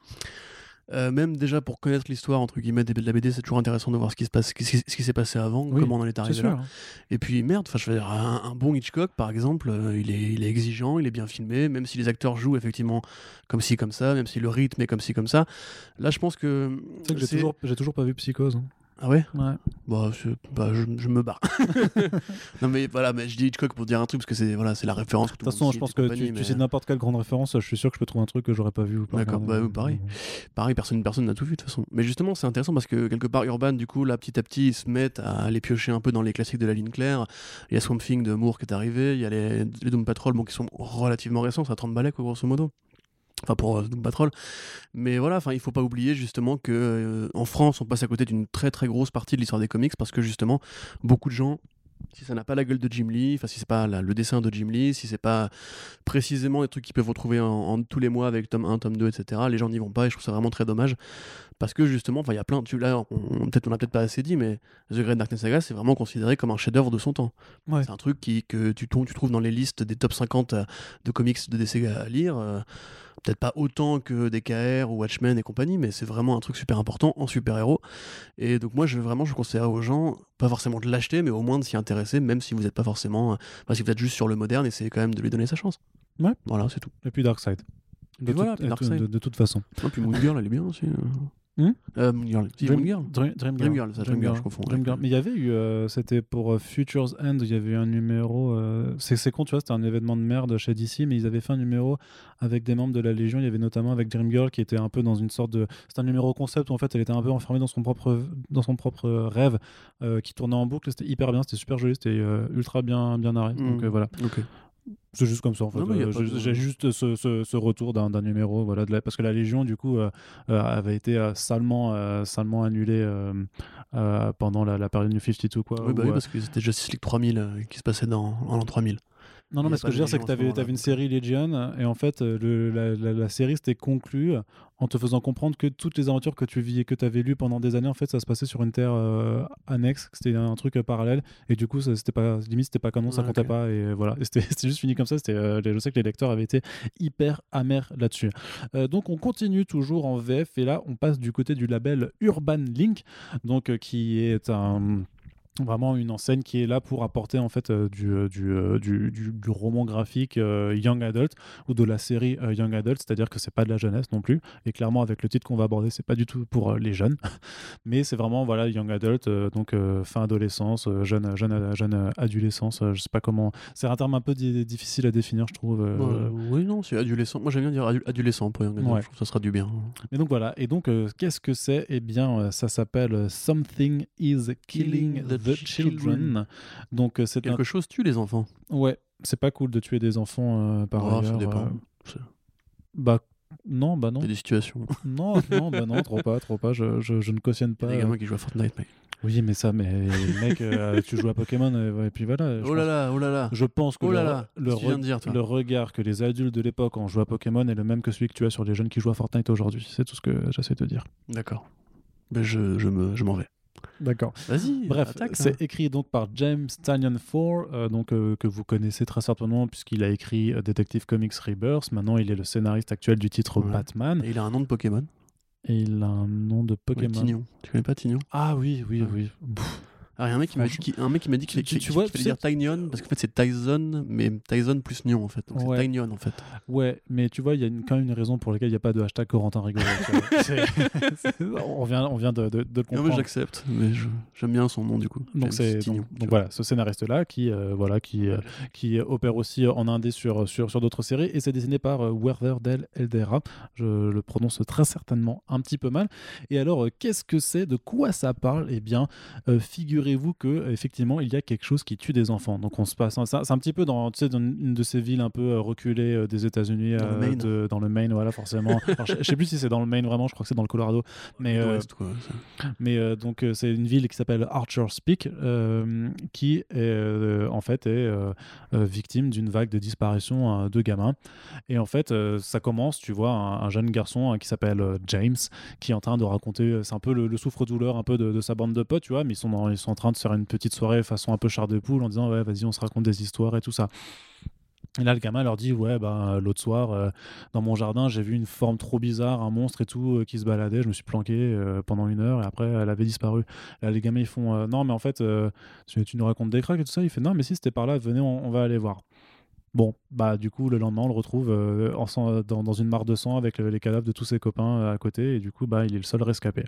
Euh, même déjà pour connaître l'histoire entre guillemets de la BD, c'est toujours intéressant de voir ce qui se passe, ce qui, s'est passé avant, Oui, comment on en est arrivé là. Et puis merde, enfin je veux dire, un, un bon Hitchcock par exemple, euh, il, est, il est exigeant, il est bien filmé, même si les acteurs jouent effectivement comme ci comme ça, même si le rythme est comme ci comme ça. Là, je pense que que j'ai c'est- toujours, j'ai toujours pas vu Psychose. hein. Ah ouais, Ouais. bah, bah, je, je me barre. non mais voilà, mais je dis Hitchcock pour dire un truc parce que c'est voilà, c'est la référence. De tout toute façon, je pense que tu, sais n'importe quelle grande référence, je suis sûr que je peux trouver un truc que j'aurais pas vu ou pas. D'accord, bah, non, pareil. Pareil, personne personne n'a tout vu de toute façon. Mais justement, c'est intéressant parce que quelque part, Urban, du coup, là, petit à petit, ils se mettent à aller piocher un peu dans les classiques de la ligne claire. Il y a Swamp Thing de Moore qui est arrivé, il y a les, les Doom Patrol, bon, qui sont relativement récents, ça 30 balais, quoi, grosso modo. Enfin, pour euh, Doom Patrol. Mais voilà, enfin, il faut pas oublier justement que euh, en France, on passe à côté d'une très très grosse partie de l'histoire des comics parce que justement, beaucoup de gens si ça n'a pas la gueule de Jim Lee, enfin si c'est pas le dessin de Jim Lee, si c'est pas précisément les trucs qu'ils peuvent retrouver en, en tous les mois avec tome 1, tome 2, etc. Les gens n'y vont pas et je trouve ça vraiment très dommage parce que justement, enfin il y a plein, tu là, on, on- peut-être on a peut-être pas assez dit, mais The Great Darkness Saga c'est vraiment considéré comme un chef-d'œuvre de son temps. Ouais. C'est un truc qui, que tu, tombes- tu trouves dans les listes des top 50 euh, de comics de DC à lire. euh, Peut-être pas autant que DKR ou Watchmen et compagnie, mais c'est vraiment un truc super important en super-héros. Et donc moi, je vraiment, je conseillerais aux gens, pas forcément de l'acheter, mais au moins de s'y intéresser, même si vous n'êtes pas forcément, euh, enfin, si vous êtes juste sur le moderne, essayez quand même de lui donner sa chance. Ouais. Voilà, c'est tout. Et puis Darkseid. De, voilà, de- Darkseid. de- de toute façon. Et puis Moon Girl, elle est bien aussi. Hmm Euh, Moon Girl. Dream- Moon Girl. Dream, Dream Dream Girl. Girl, ça, Dream Girl, je confonds, Dream. Girl. Mais il y avait eu, euh, c'était pour euh, Future's End, il y avait eu un numéro. euh, c'est c'est con, tu vois, c'était un événement de merde chez DC, mais ils avaient fait un numéro avec des membres de la Légion. Il y avait notamment avec Dream Girl qui était un peu dans une sorte de. C'était un numéro concept où en fait elle était un peu enfermée dans son propre, dans son propre rêve euh, qui tournait en boucle. C'était hyper bien, c'était super joli, c'était euh, ultra bien, bien narré. Donc Hmm. euh, voilà. Ok. C'est juste comme ça en fait. Euh, j'ai juste ce, ce- ce retour d'un numéro, voilà, de la- parce que la Légion du coup euh, euh, avait été salement, salement annulée pendant la, la période New 52 quoi. Oui, bah où, oui, parce que c'était Justice League 3000 euh, qui se passait dans, en l'an 3000. Non, non, mais ce que je veux dire, c'est que tu avais, une série Legion, et en fait, euh, le- la, la- la série s'était conclue en te faisant comprendre que toutes les aventures que tu vis et que tu avais lues pendant des années, en fait, ça se passait sur une terre euh, annexe, que c'était un truc euh, parallèle, et du coup, c'était pas, limite, c'était pas canon, ça Ah, comptait pas, et voilà. C'était juste fini comme ça. C'était, euh, je sais que les lecteurs avaient été hyper amers là-dessus. Euh, donc, on continue toujours en VF, et là, on passe du côté du label Urban Link, donc, qui est un vraiment une enseigne qui est là pour apporter en fait euh, du, euh, du, euh, du, du- du roman graphique euh, young adult ou de la série euh, young adult. C'est-à-dire que c'est pas de la jeunesse non plus. Et clairement avec le titre qu'on va aborder c'est pas du tout pour les jeunes. Mais c'est vraiment voilà young adult donc fin adolescence jeune jeune jeune adolescence je sais pas comment. C'est un terme un peu di- difficile à définir je trouve Euh, oui, non, c'est adolescent. Moi, j'aime bien dire adolescent pour Young Adult, Ouais. Je trouve que ça sera du bien. Mais donc voilà, et donc qu'est-ce que c'est? Eh bien, ça s'appelle Something is Killing the, the Children. Donc euh, c'est un... Quelque chose tue les enfants. Ouais, c'est pas cool de tuer des enfants euh, par Oh, ça ailleurs. dépend. euh, Bah non, bah non. Il y a des situations. Non, non, bah non, trop pas, trop pas. Je, je, je ne cautionne Il y pas. a des gamins qui jouent à Fortnite, mec. Oui, mais ça, mais mec, euh, tu joues à Pokémon et puis voilà. Oh là pense- là, oh là là. Je pense que Oh là le, là, re- dire, regard que les adultes de l'époque ont joué à Pokémon est le même que celui que tu as sur les jeunes qui jouent à Fortnite aujourd'hui. C'est tout ce que j'essaie de dire. D'accord. Ben, je, je me- je m'en vais. D'accord. Vas-y, Bref, hein. c'est écrit donc par James Tanyan Four, euh, donc euh, que vous connaissez très certainement puisqu'il a écrit euh, Detective Comics Rebirth. Maintenant, il est le scénariste actuel du titre Ouais. Batman Et il a un nom de Pokémon? et il a un nom de Ouais, Pokémon. Tignon. Tu connais pas Tignon? Ah oui, oui, Ouais. oui. Pff, Ah, il y a un mec qui m'a dit qu'il- un mec qui m'a dit qu'il Tu- vois, fallait dire Tignon parce qu'en fait c'est Tyson mais Tyson plus Nion en fait. Donc Ouais. c'est Tignon en fait. Ouais, mais tu vois, il y a une- quand même une raison pour laquelle il n'y a pas de hashtag Corentin rigolo. on vient, on vient de, de- de le Non mais comprendre. j'accepte, mais j'aime bien son nom du coup. Donc c'est donc, donc voilà ce scénariste là qui euh, voilà qui euh, qui opère aussi en indé sur sur, sur d'autres séries et c'est dessiné par euh, Werther Del Eldera. Je le prononce très certainement un petit peu mal. Et alors euh, qu'est-ce que c'est? De quoi ça parle? Eh bien, euh, figurez-vous que effectivement il y a quelque chose qui tue des enfants. Donc on se passe c'est un- c'est un petit peu dans tu sais dans une de ces villes un peu euh, reculées euh, des États-Unis Dans le euh, de- dans le Maine voilà forcément. Alors, je, je sais plus si c'est dans le Maine vraiment, je crois que c'est dans le Colorado. Mais euh, L'Ouest, quoi, ça. mais euh, donc c'est une ville qui s'appelle Archer's Peak qui est, en fait est victime d'une vague de disparition euh, de gamins et en fait ça commence tu vois un, un jeune garçon hein, qui s'appelle James qui est en train de raconter c'est un peu le, le souffre-douleur un peu de, de sa bande de potes tu vois mais ils sont dans- ils sont en train de faire une petite soirée façon un peu char de poule en disant ouais vas-y on se raconte des histoires et tout ça Et là, le gamin leur dit Ouais, ben, l'autre soir, euh, dans mon jardin, j'ai vu une forme trop bizarre, un monstre et tout, euh, qui se baladait. Je me suis planqué euh, pendant une heure et après, elle avait disparu. Là, les gamins, ils font Non, mais en fait, tu, tu, nous racontes des cracks et tout ça. Il fait Non, mais si c'était par là, venez, on va aller voir. Bon, bah du coup le lendemain on le retrouve euh, dans, une mare de sang avec euh, les cadavres de tous ses copains euh, à côté et du coup bah il est le seul rescapé.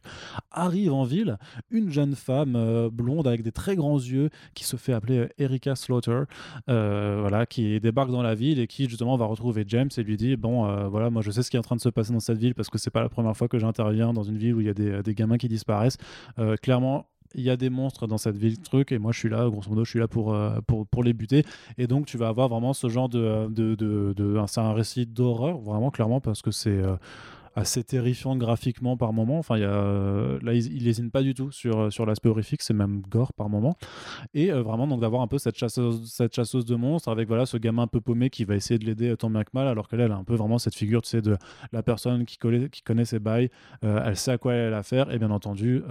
Arrive en ville une jeune femme blonde avec des très grands yeux qui se fait appeler Erika Slaughter, voilà qui débarque dans la ville et qui justement va retrouver James et lui dit bon voilà moi je sais ce qui est en train de se passer dans cette ville parce que c'est pas la première fois que j'interviens dans une ville où il y a des, des gamins qui disparaissent. clairement il y a des monstres dans cette ville truc et moi je suis là grosso modo je suis là pour, euh, pour, pour les buter. Et donc tu vas avoir vraiment ce genre de, de, de, de c'est un récit d'horreur vraiment clairement parce que c'est euh, assez terrifiant graphiquement par moment. Enfin, y a, euh, là, il lésine pas du tout sur, euh, sur l'aspect horrifique, c'est même gore par moment. Et euh, vraiment, donc d'avoir un peu cette chasseuse, cette chasseuse de monstres avec voilà ce gamin un peu paumé qui va essayer de l'aider tant bien que mal, alors qu'elle elle a un peu vraiment cette figure, tu sais, de la personne qui, connaît, qui connaît ses bails, elle sait à quoi elle a affaire, et bien entendu,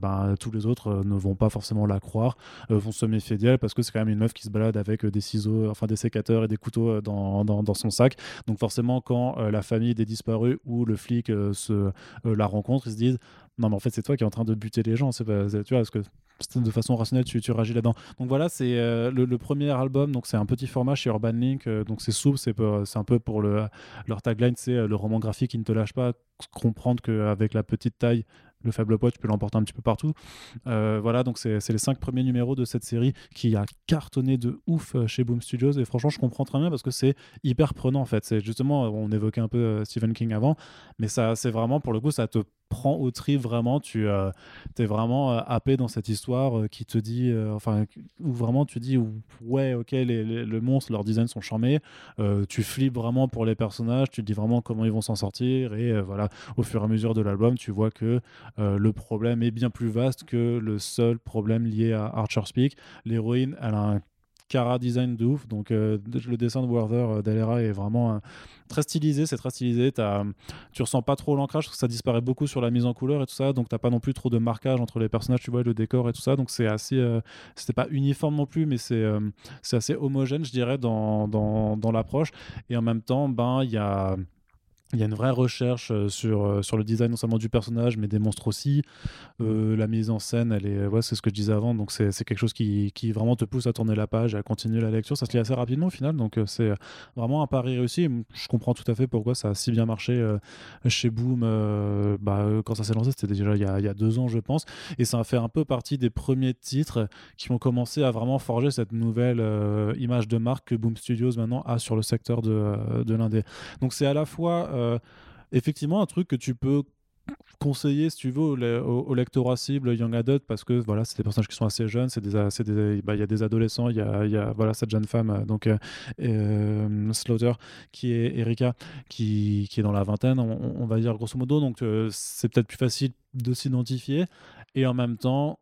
ben, tous les autres ne vont pas forcément la croire, vont se méfier d'elle parce que c'est quand même une meuf qui se balade avec des ciseaux, enfin des sécateurs et des couteaux dans, dans, dans son sac. Donc forcément, quand la famille des disparus ou le euh, se, euh, la rencontrent, ils se disent non mais en fait c'est toi qui es en train de buter les gens c'est pas tu vois parce que de façon rationnelle tu, tu réagis là-dedans. Donc voilà c'est euh, le, premier album donc c'est un petit format chez Urban Link donc c'est souple c'est c'est un peu pour le leur tagline c'est le roman graphique qui ne te lâche pas. Comprendre qu'avec la petite taille le faible poids, tu peux l'emporter un petit peu partout. Euh, voilà, donc c'est les cinq premiers numéros de cette série qui a cartonné de ouf euh, chez Boom Studios. Et franchement, je comprends très bien parce que c'est hyper prenant en fait. C'est justement, on évoquait un peu euh, Stephen King avant, mais ça, c'est vraiment pour le coup, ça te prend au tri vraiment. Tu es vraiment happé dans cette histoire qui te dit, enfin, où vraiment tu dis, ouais, ok, les, le monstre, leurs designs sont charmés. tu flippes vraiment pour les personnages, tu te dis vraiment comment ils vont s'en sortir. Et voilà, au fur et à mesure de l'album, tu vois que euh, le problème est bien plus vaste que le seul problème lié à Archer Speak. L'héroïne, elle a un design de ouf. Donc euh, le dessin de Werther euh, d'Alera est vraiment très stylisé, c'est très stylisé. As, tu ressens pas trop l'ancrage, ça disparaît beaucoup sur la mise en couleur et tout ça. Donc t'as pas non plus trop de marquage entre les personnages, tu vois, le décor et tout ça. Donc c'est assez, c'était pas uniforme non plus, mais c'est c'est assez homogène, je dirais, dans, dans, dans l'approche. Et en même temps, ben il y a il y a une vraie recherche euh, sur, euh, sur le design non seulement du personnage mais des monstres aussi. Euh, la mise en scène, elle est, ouais, c'est ce que je disais avant, donc c'est, quelque chose qui, qui, vraiment te pousse à tourner la page, à continuer la lecture. Ça se lit assez rapidement au final, donc c'est vraiment un pari réussi. Je comprends tout à fait pourquoi ça a si bien marché chez Boom. bah, quand ça s'est lancé, c'était déjà il y, a, il y, a, deux ans, je pense, et ça a fait un peu partie des premiers titres qui ont commencé à vraiment forger cette nouvelle image de marque que Boom Studios maintenant a sur le secteur de, de l'indé. Donc c'est à la fois effectivement un truc que tu peux conseiller si tu veux au, lectorat cible young adult parce que voilà c'est des personnages qui sont assez jeunes c'est des bah, il y a des adolescents il y a, voilà cette jeune femme euh, donc euh, Slaughter qui est Erika qui, qui, est dans la vingtaine on, va dire grosso modo donc c'est peut-être plus facile de s'identifier et en même temps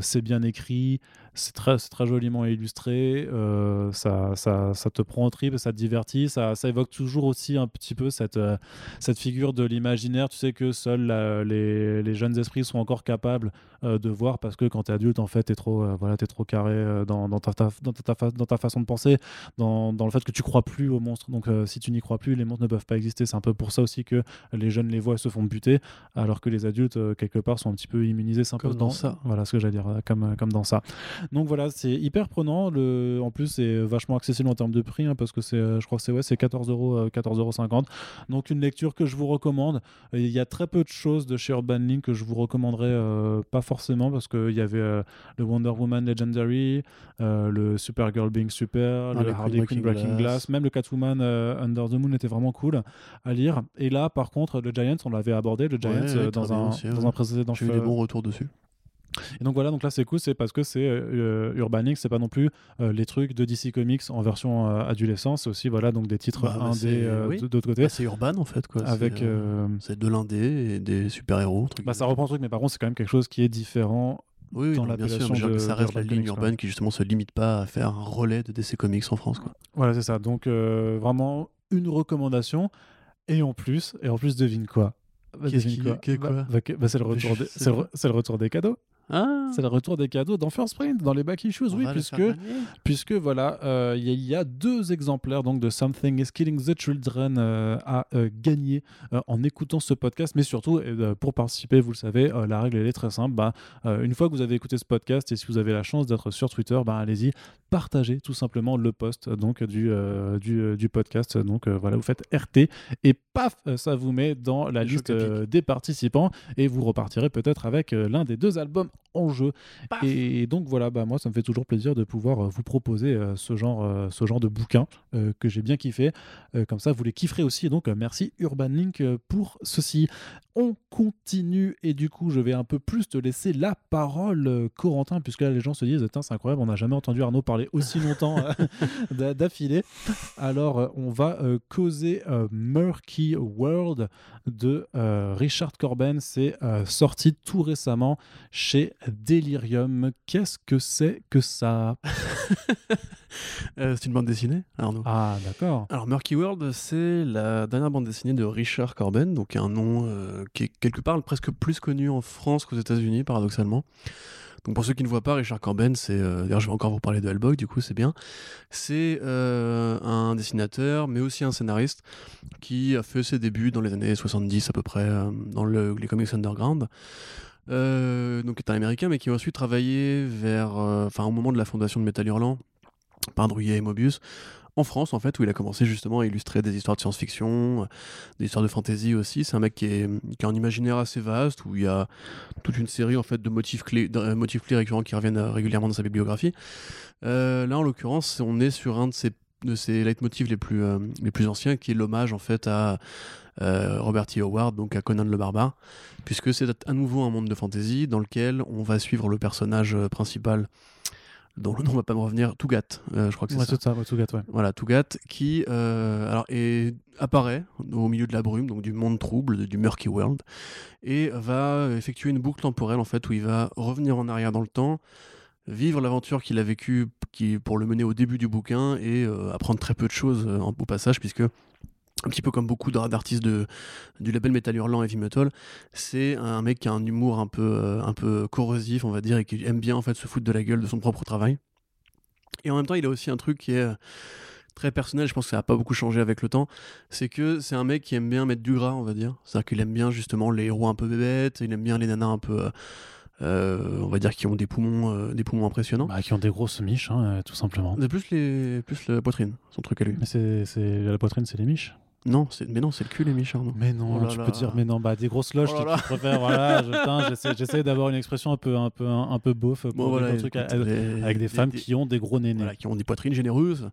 c'est bien écrit c'est très, très joliment illustré, euh, ça, ça, ça, te prend au trip, ça te divertit, ça, ça évoque toujours aussi un petit peu cette, euh, cette figure de l'imaginaire, tu sais que seuls les, les, jeunes esprits sont encore capables euh, de voir parce que quand tu es adulte, en fait, tu es, trop, voilà, es trop carré dans, dans, ta, dans, ta, dans ta façon de penser, dans, dans, le fait que tu crois plus aux monstres. Donc si tu n'y crois plus, les monstres ne peuvent pas exister. C'est un peu pour ça aussi que les jeunes les voient et se font buter, alors que les adultes, quelque part, sont un petit peu immunisés. C'est un comme peu dans ça. Voilà ce que j'allais dire, comme, comme dans ça. Donc voilà, c'est hyper prenant. Le... En plus, c'est vachement accessible en termes de prix, hein, parce que c'est, je crois que c'est ouais, 14 euros, 14 euh, euros Donc une lecture que je vous recommande. Il y a très peu de choses de chez Urban Link que je vous recommanderais euh, pas forcément, parce qu'il y avait euh, le Wonder Woman Legendary, le Supergirl Being Super, ah, le Harley Quinn Breaking Glass. même le Catwoman Under the Moon était vraiment cool à lire. Et là, par contre, le Giants, on l'avait abordé, le Giants dans, un, dans un précédent. J'ai eu des bons retours dessus. Et donc voilà, donc là c'est cool, c'est parce que c'est euh, Urbanix, c'est pas non plus euh, les trucs de DC Comics en version euh, adolescence, c'est aussi voilà donc des titres bah, indés d'autre côté. Bah, c'est Urban en fait quoi. Avec c'est de l'indé et des super héros. Bah ça reprend le truc, mais par contre c'est quand même quelque chose qui est différent. Oui, dans bien sûr, ça reste la ligne urbaine qui justement se limite pas à faire un relais de DC Comics en France quoi. Voilà c'est ça, donc vraiment une recommandation et en plus et en plus devine quoi? Qu'est-ce qui, quoi, bah, bah, c'est le retour, des, c'est le, retour des cadeaux. Ah. C'est le retour des cadeaux dans First Print, dans les back issues, On oui, puisque, puisque voilà, euh, il y, a- il y a deux exemplaires donc de Something is Killing the Children euh, à euh, gagner en écoutant ce podcast, mais surtout euh, pour participer, vous le savez, la règle elle est très simple. Bah, une fois que vous avez écouté ce podcast et si vous avez la chance d'être sur Twitter, bah, allez-y, partagez tout simplement le post donc du, du, du podcast. Donc voilà, vous faites RT et paf, euh, ça vous met dans la liste euh, des participants et vous repartirez peut-être avec euh, l'un des deux albums en jeu. Paf. Et donc voilà, bah, moi ça me fait toujours plaisir de pouvoir euh, vous proposer ce, genre, ce genre de bouquin que j'ai bien kiffé. Comme ça, vous les kifferez aussi. Et donc merci Urban Link pour ceci. On continue et du coup, je vais un peu plus te laisser la parole, Corentin, puisque là les gens se disent c'est incroyable, on n'a jamais entendu Arnaud parler aussi longtemps d'a- d'affilée. Alors, on va causer euh, World de euh, Richard Corben. C'est euh, sorti tout récemment chez Delirium. Qu'est-ce que c'est que ça? Euh, c'est une bande dessinée, Arnaud. Ah, d'accord. Alors Murky World, c'est la dernière bande dessinée de Richard Corben, donc un nom qui est quelque part presque plus connu en France qu'aux États-Unis, paradoxalement. Donc pour ceux qui ne voient pas, Richard Corben, c'est euh, d'ailleurs je vais encore vous parler de Hellboy, du coup c'est bien. C'est euh, un dessinateur, mais aussi un scénariste qui a fait ses débuts dans les années 70 à peu près euh, dans le- les comics underground. Donc est un américain, mais qui a ensuite travaillé vers, enfin au moment de la fondation de Metal Hurlant par Druyet et Mobius en France en fait où il a commencé justement à illustrer des histoires de science-fiction, euh, des histoires de fantasy aussi. C'est un mec qui, a un imaginaire assez vaste où il y a toute une série en fait de motifs clés, euh, motifs clés récurrents qui reviennent euh, régulièrement dans sa bibliographie. Là en l'occurrence on est sur un de ses de ses les plus les plus anciens qui est l'hommage en fait à Robert T. Howard donc à Conan le barbare puisque c'est à nouveau un monde de fantasy dans lequel on va suivre le personnage principal dont le nom va pas me revenir Tougat euh, je crois que c'est Ouais, ça tout ça, ouais, tout gâte, ouais. voilà, Tougat, qui euh, alors, est- apparaît au milieu de la brume, donc du monde trouble, du Murky World, et va effectuer une boucle temporelle en fait où il va revenir en arrière dans le temps, vivre l'aventure qu'il a vécue qui, pour le mener au début du bouquin et euh, apprendre très peu de choses en- au passage, puisque un petit peu comme beaucoup d'ar- d'artistes de, du label Metal Hurlant Heavy Metal, c'est un mec qui a un humour un peu, euh, un peu corrosif, on va dire, et qui aime bien en fait se foutre de la gueule de son propre travail. Et en même temps, il a aussi un truc qui est euh, très personnel, je pense que ça n'a pas beaucoup changé avec le temps, c'est que c'est un mec qui aime bien mettre du gras, on va dire. C'est-à-dire qu'il aime bien justement les héros un peu bébêtes, il aime bien les nanas un peu, euh, euh, on va dire, qui ont des poumons, euh, des poumons impressionnants. Bah, qui ont des grosses miches, hein, tout simplement. C'est plus, les, plus la poitrine, son truc à lui. Mais c'est- la poitrine, c'est les miches. Non, c'est- mais non, c'est le cul, les miches, Arnaud. Mais non, Oh là tu là. peux dire, mais non, bah des grosses loges, Oh tu- préfères, voilà, j'essaie, d'avoir une expression un peu, un peu, un, peu beauf pour Bon, voilà, trucs écoute, à- les- avec des les- femmes des- qui ont des gros nénés. voilà, qui ont des poitrines généreuses,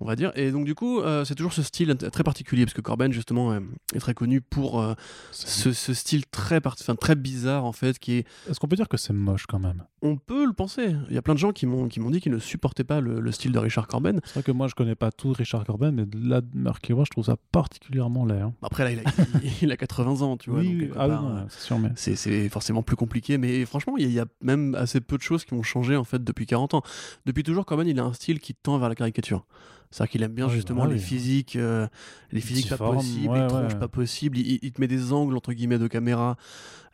on va dire. Et donc du coup, euh, c'est toujours ce style très particulier, parce que Corben justement euh, est très connu pour euh, ce, ce style très, part- enfin, très bizarre en fait, qui est, Est-ce qu'on peut dire que c'est moche quand même? On peut le penser. Il y a plein de gens qui m'ont qui m'ont dit qu'ils ne supportaient pas le, le style de Richard Corben. C'est vrai que moi je connais pas tout Richard Corben, mais là, Murky World, je trouve ça particulièrement laid. hein. Après là, il a, il a 80 ans, tu vois. donc, oui, ah c'est sûr, mais. c'est c'est forcément plus compliqué, mais franchement, il y, a- il y a même assez peu de choses qui ont changé en fait depuis 40 ans. Depuis toujours, Corben, il a un style qui tend vers la caricature. C'est-à-dire qu'il aime bien Ah justement bah les oui. physiques, euh, les physiques pas possibles, ouais, les tronches ouais. pas possibles. Il, il te met des angles entre guillemets de caméra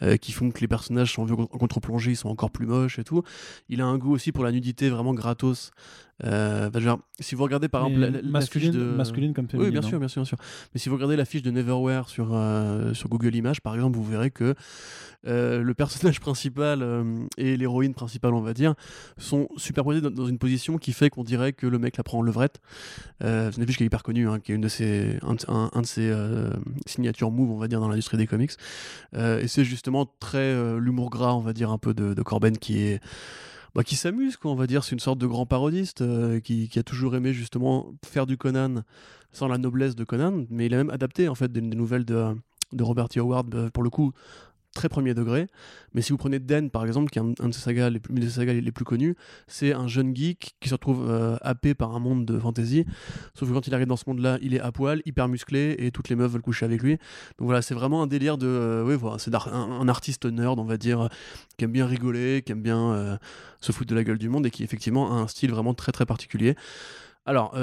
euh, qui font que les personnages sont vus en contre-plongée, ils sont encore plus moches et tout. Il a un goût aussi pour la nudité vraiment gratos. Euh, genre, si vous regardez par exemple Mais la, masculine, de masculine comme féminine. oui, bien sûr, bien sûr, bien sûr. Mais si vous regardez la fiche de Neverwhere sur, euh, sur Google Images, par exemple, vous verrez que euh, le personnage principal euh, et l'héroïne principale, on va dire, sont superposés dans, dans une position qui fait qu'on dirait que le mec la prend en levrette. Euh, c'est une affiche qui est hyper connue, hein, qui est une de ses, un, de- ses euh, signatures move, on va dire, dans l'industrie des comics. Euh, et c'est justement très l'humour gras, on va dire, un peu de, Corben qui est bah, qui s'amuse, quoi, on va dire. C'est une sorte de grand parodiste qui, a toujours aimé justement faire du Conan sans la noblesse de Conan, mais il a même adapté en fait des, nouvelles de, de Robert T. Howard, euh, pour le coup très premier degré. Mais si vous prenez Den par exemple, qui est un, de ses sagas, une sagas les, plus connues, c'est un jeune geek qui se retrouve euh, happé par un monde de fantasy. Sauf que quand il arrive dans ce monde-là, il est à poil, hyper musclé, et toutes les meufs veulent coucher avec lui. Donc voilà, c'est vraiment un délire de, euh, ouais, voilà, c'est un, artiste nerd, on va dire, qui aime bien rigoler, qui aime bien euh, se foutre de la gueule du monde et qui effectivement a un style vraiment très très particulier. Alors,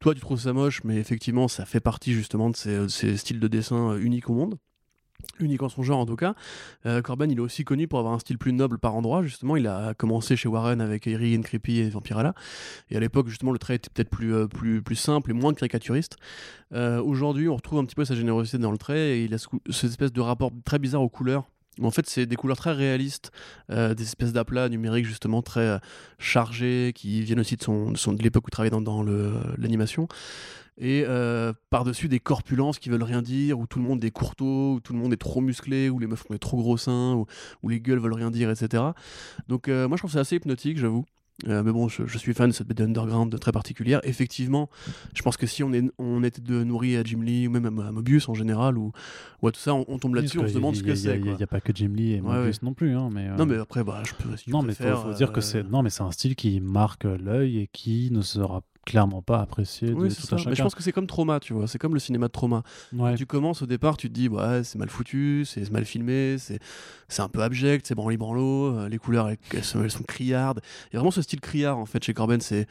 toi tu trouves ça moche, mais effectivement ça fait partie justement de ces, styles de dessin uniques au monde. Unique en son genre en tout cas. Euh, Corben, il est aussi connu pour avoir un style plus noble par endroit. Justement, il a commencé chez Warren avec Eerie and Creepy et Vampirella. Et à l'époque, justement, le trait était peut-être plus, euh, simple et moins caricaturiste. Euh, aujourd'hui, on retrouve un petit peu sa générosité dans le trait et il a cette espèce de rapport très bizarre aux couleurs. En fait, c'est des couleurs très réalistes, des espèces d'aplats numériques justement très chargés qui viennent aussi de, son, de, l'époque où il travaillait dans, l'animation et euh, par-dessus des corpulences qui veulent rien dire, où tout le monde est courteau, où tout le monde est trop musclé, où les meufs ont des trop gros seins, où, les gueules veulent rien dire, etc. Donc euh, moi je trouve ça assez hypnotique, j'avoue. Euh, mais bon, je, suis fan de cette BD underground très particulière. Effectivement, je pense que si on, est, on était de nourri à Jim Lee ou même à, Mobius en général ou, ou à tout ça, on, tombe là-dessus, on se demande ce que c'est. Il n'y a, pas que Jim Lee et Mobius non plus. Hein, mais, Non, mais après, bah, je peux. non, mais faut, dire que c'est non, mais c'est un style qui marque l'œil et qui ne sera clairement pas apprécié de Mais je pense que c'est comme trauma, tu vois. C'est comme le cinéma de trauma. Tu commences au départ, tu te dis, ouais, c'est mal foutu, c'est mal filmé, c'est un peu abject, c'est branli branlo, euh, les couleurs elles, sont, criardes. Il y a vraiment ce style criard en fait chez Corben. C'est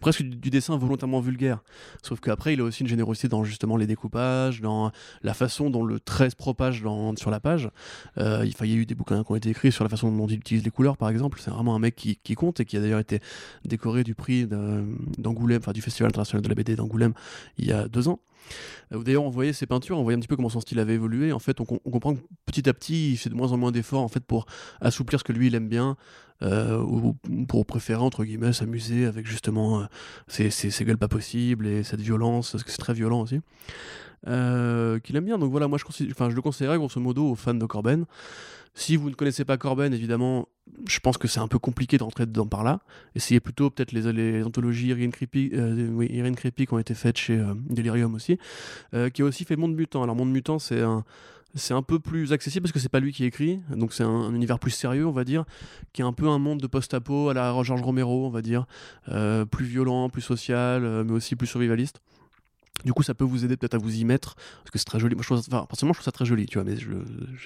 presque du, dessin volontairement vulgaire. Sauf qu'après, il a aussi une générosité dans justement les découpages, dans la façon dont le trait se propage dans, sur la page. Euh, il, y a eu des bouquins qui ont été écrits sur la façon dont il utilise les couleurs, par exemple. C'est vraiment un mec qui, qui compte et qui a d'ailleurs été décoré du prix d'Angoulême enfin du Festival international de la BD d'Angoulême il y a deux ans. Euh, d'ailleurs, on voyait ses peintures, on voyait un petit peu comment son style avait évolué. En fait, on, comprend que petit à petit, il fait de moins en moins d'efforts en fait pour assouplir ce que lui il aime bien, euh, ou pour préférer entre guillemets s'amuser avec justement euh, ces, gueules pas possibles et cette violence, parce que c'est très violent aussi. qu'il aime bien. Donc voilà, moi je, je le conseillerais grosso modo aux fans de Corben. Si vous ne connaissez pas Corben, évidemment, je pense que c'est un peu compliqué d'entrer dedans par là. Essayez plutôt peut-être les, anthologies Irene Creepy, euh, oui, Creepy qui ont été faites chez euh, Delirium aussi, euh, qui a aussi fait Monde Mutant. Alors Monde Mutant, c'est un c'est un peu plus accessible parce que c'est pas lui qui écrit, donc c'est un, univers plus sérieux, on va dire, qui est un peu un monde de post-apo à la George Romero, on va dire, plus violent, plus social, mais aussi plus survivaliste. Du coup, ça peut vous aider peut-être à vous y mettre, parce que c'est très joli. Moi, je trouve, enfin, personnellement, je trouve ça très joli, tu vois, mais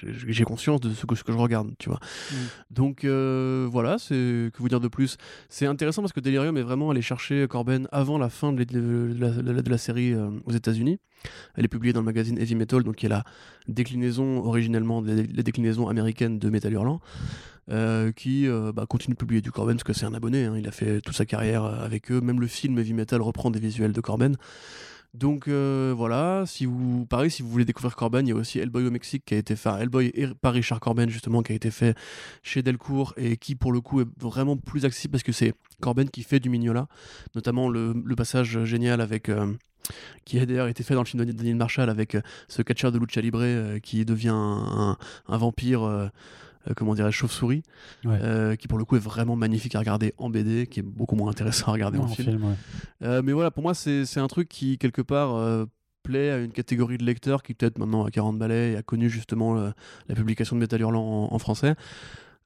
j'ai conscience de ce que, ce que je regarde, tu vois. Mm. Donc, euh, voilà, c'est que vous dire de plus. C'est intéressant parce que Delirium est vraiment allé chercher Corben avant la fin de, la, série euh, aux États-Unis. Elle est publiée dans le magazine Heavy Metal, donc qui est la déclinaison originellement, la, déclinaison américaine de Metal Hurlant. Euh, qui bah, continue de publier du Corben parce que c'est un abonné, hein. il a fait toute sa carrière avec eux, même le film Heavy Metal reprend des visuels de Corben. Donc euh, voilà, si vous, pareil, si vous voulez découvrir Corben, il y a aussi Hellboy au Mexique qui a été fait, Hellboy par Richard Corben justement, qui a été fait chez Delcourt et qui pour le coup est vraiment plus accessible parce que c'est Corben qui fait du Mignola, notamment le, passage génial avec. Euh, qui a d'ailleurs été fait dans le film de Daniel Marshall avec euh, ce catcheur de lucha libre qui devient un vampire comment dirais chauve-souris, euh, qui pour le coup est vraiment magnifique à regarder en BD, qui est beaucoup moins intéressant à regarder en, film. Euh, mais voilà, pour moi, c'est un truc qui, quelque part, plaît à une catégorie de lecteurs qui, peut-être maintenant à 40 balais, a connu justement la publication de Metal Hurlant en, français.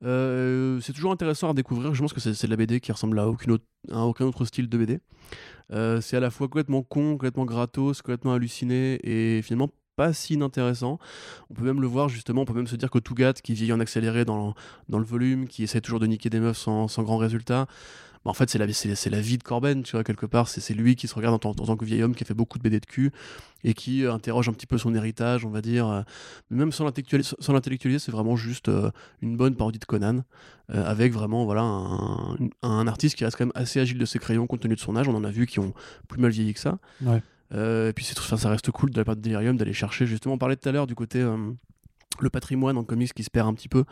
c'est toujours intéressant à découvrir. Je pense que c'est de la BD qui ressemble à, aucune autre, à aucun autre style de BD. c'est à la fois complètement con, complètement gratos, complètement halluciné et finalement pas si inintéressant. On peut même le voir justement, on peut même se dire que Tougat, qui vieillit en accéléré dans, dans le volume, qui essaie toujours de niquer des meufs sans, sans grand résultat, bah, en fait c'est la, la vie de Corben, tu vois, quelque part, c'est, lui qui se regarde en, tant que vieil homme qui a fait beaucoup de BD de cul et qui euh, interroge un petit peu son héritage, on va dire. Euh, même sans l'intellectualiser, c'est vraiment juste euh, une bonne parodie de Conan, avec vraiment voilà, un, artiste qui reste quand même assez agile de ses crayons compte tenu de son âge, on en a vu qui ont plus mal vieilli que ça. Euh, et puis c'est, ça reste cool de la part de Delirium d'aller chercher, justement, on parlait tout à l'heure du côté euh, le patrimoine en comics qui se perd un petit peu.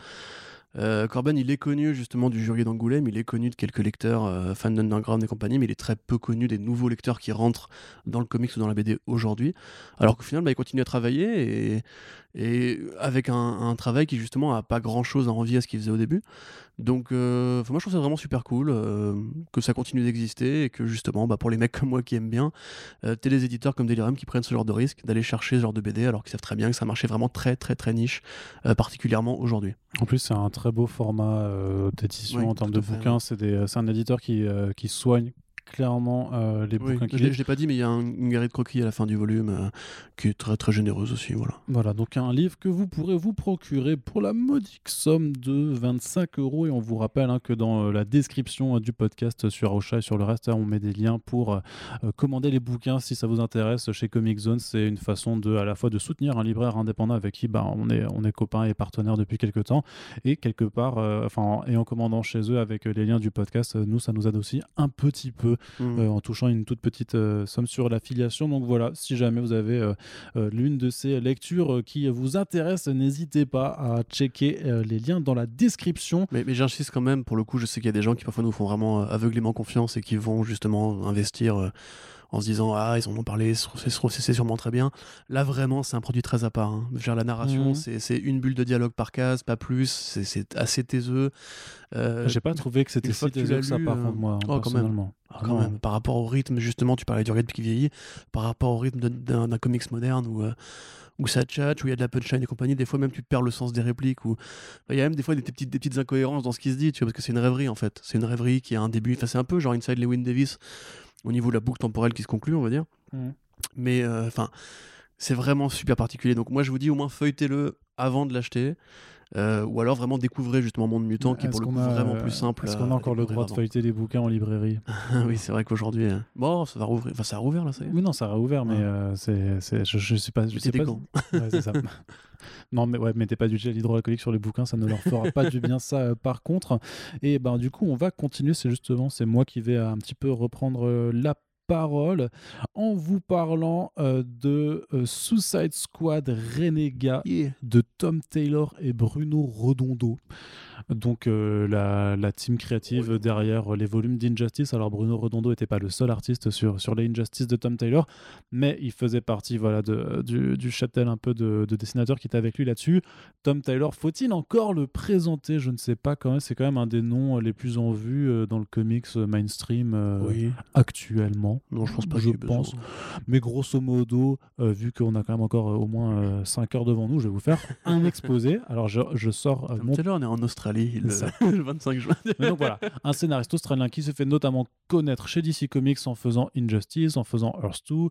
Euh, Corben, il est connu justement du jury d'Angoulême, il est connu de quelques lecteurs euh, fans d'Underground et compagnie, mais il est très peu connu des nouveaux lecteurs qui rentrent dans le comics ou dans la BD aujourd'hui. Alors qu'au final, bah, il continue à travailler et, et avec un, travail qui justement a pas grand chose à envier à ce qu'il faisait au début. Donc, euh, moi je trouve ça vraiment super cool que ça continue d'exister et que justement, bah, pour les mecs comme moi qui aiment bien, euh, t'es des éditeurs comme Delirium qui prennent ce genre de risque d'aller chercher ce genre de BD alors qu'ils savent très bien que ça marchait vraiment très très très niche, particulièrement aujourd'hui. En plus, c'est un très beau format euh, d'édition en termes de bouquins. C'est un éditeur qui, euh, qui soigne clairement euh, les bouquins Je l'ai pas dit, mais il y a une galerie de croquis à la fin du volume euh, qui est très très généreuse aussi. Voilà. Voilà, donc un livre que vous pourrez vous procurer pour la modique somme de 25 euros. Et on vous rappelle hein, que dans euh, la description du podcast sur Aosha et sur le reste, hein, on met des liens pour commander les bouquins si ça vous intéresse chez Comic Zone. C'est une façon de à la fois de soutenir un libraire indépendant avec qui bah, on, est, on est copains et partenaires depuis quelques temps. Et quelque part, enfin, et en commandant chez eux avec les liens du podcast, nous, ça nous aide aussi un petit peu Mmh. Euh, en touchant une toute petite euh, somme sur l'affiliation. Donc voilà, si jamais vous avez euh, l'une de ces lectures qui vous intéresse, n'hésitez pas à checker les liens dans la description. Mais, mais j'insiste quand même, pour le coup, je sais qu'il y a des gens qui parfois nous font vraiment aveuglément confiance et qui vont justement investir en se disant ah ils en ont parlé c'est sûrement très bien là vraiment c'est un produit très à part hein. la narration mmh. c'est une bulle de dialogue par case pas plus c'est assez taiseux euh, j'ai pas trouvé que c'était si taiseux que ça par contre moi oh, personnellement ah, quand même. par rapport au rythme justement tu parlais du rythme qui vieillit par rapport au rythme d'un comics moderne où euh, où ça chat, où il y a de la punchline et compagnie. Des fois, même, tu perds le sens des répliques. Ou il y a même des fois des petites, des petites incohérences dans ce qui se dit, tu vois, parce que c'est une rêverie en fait. C'est une rêverie qui a un début. Enfin, c'est un peu genre Inside Lewin Davis, au niveau de la boucle temporelle qui se conclut, on va dire. Mmh. Mais euh, enfin, c'est vraiment super particulier. Donc moi, je vous dis au moins feuilletez-le avant de l'acheter. Euh, ou alors vraiment découvrez justement Monde Mutant qui est pour le coup vraiment plus simple. Est-ce qu'on a encore le droit de feuilleter des bouquins en librairie? Oui, c'est vrai qu'aujourd'hui, euh, bon, ça va rouvrir. Enfin, ça a rouvert là, ça y est. Oui, non, ça a rouvert, mais c'est, je, je sais pas, je sais pas. ouais, ça. Non, mais ouais, mettez pas du gel hydroalcoolique sur les bouquins, ça ne leur fera pas du bien, ça, euh, par contre. Et ben, du coup, on va continuer. C'est justement, c'est moi qui vais un petit peu reprendre euh, la parole en vous parlant euh, de Suicide Squad Renega de Tom Taylor et Bruno Redondo donc euh, la, team créative derrière les volumes d'Injustice. Alors Bruno Redondo n'était pas le seul artiste sur, sur les Injustice de Tom Taylor, mais il faisait partie voilà, de, du, du châtel un peu de, de dessinateur qui était avec lui là-dessus. Tom Taylor, faut-il encore le présenter? Je ne sais pas quand même. C'est quand même un des noms les plus en vue euh, dans le comics euh, mainstream actuellement. Non, je pense pas. Je pense. Mais grosso modo, vu qu'on a quand même encore au moins 5 heures devant nous, je vais vous faire un exposé. Alors je, je sors. Tom Taylor, on est en Australie le, 25 juin. donc voilà, un scénariste australien qui se fait notamment connaître chez DC Comics en faisant Injustice, en faisant Earth 2,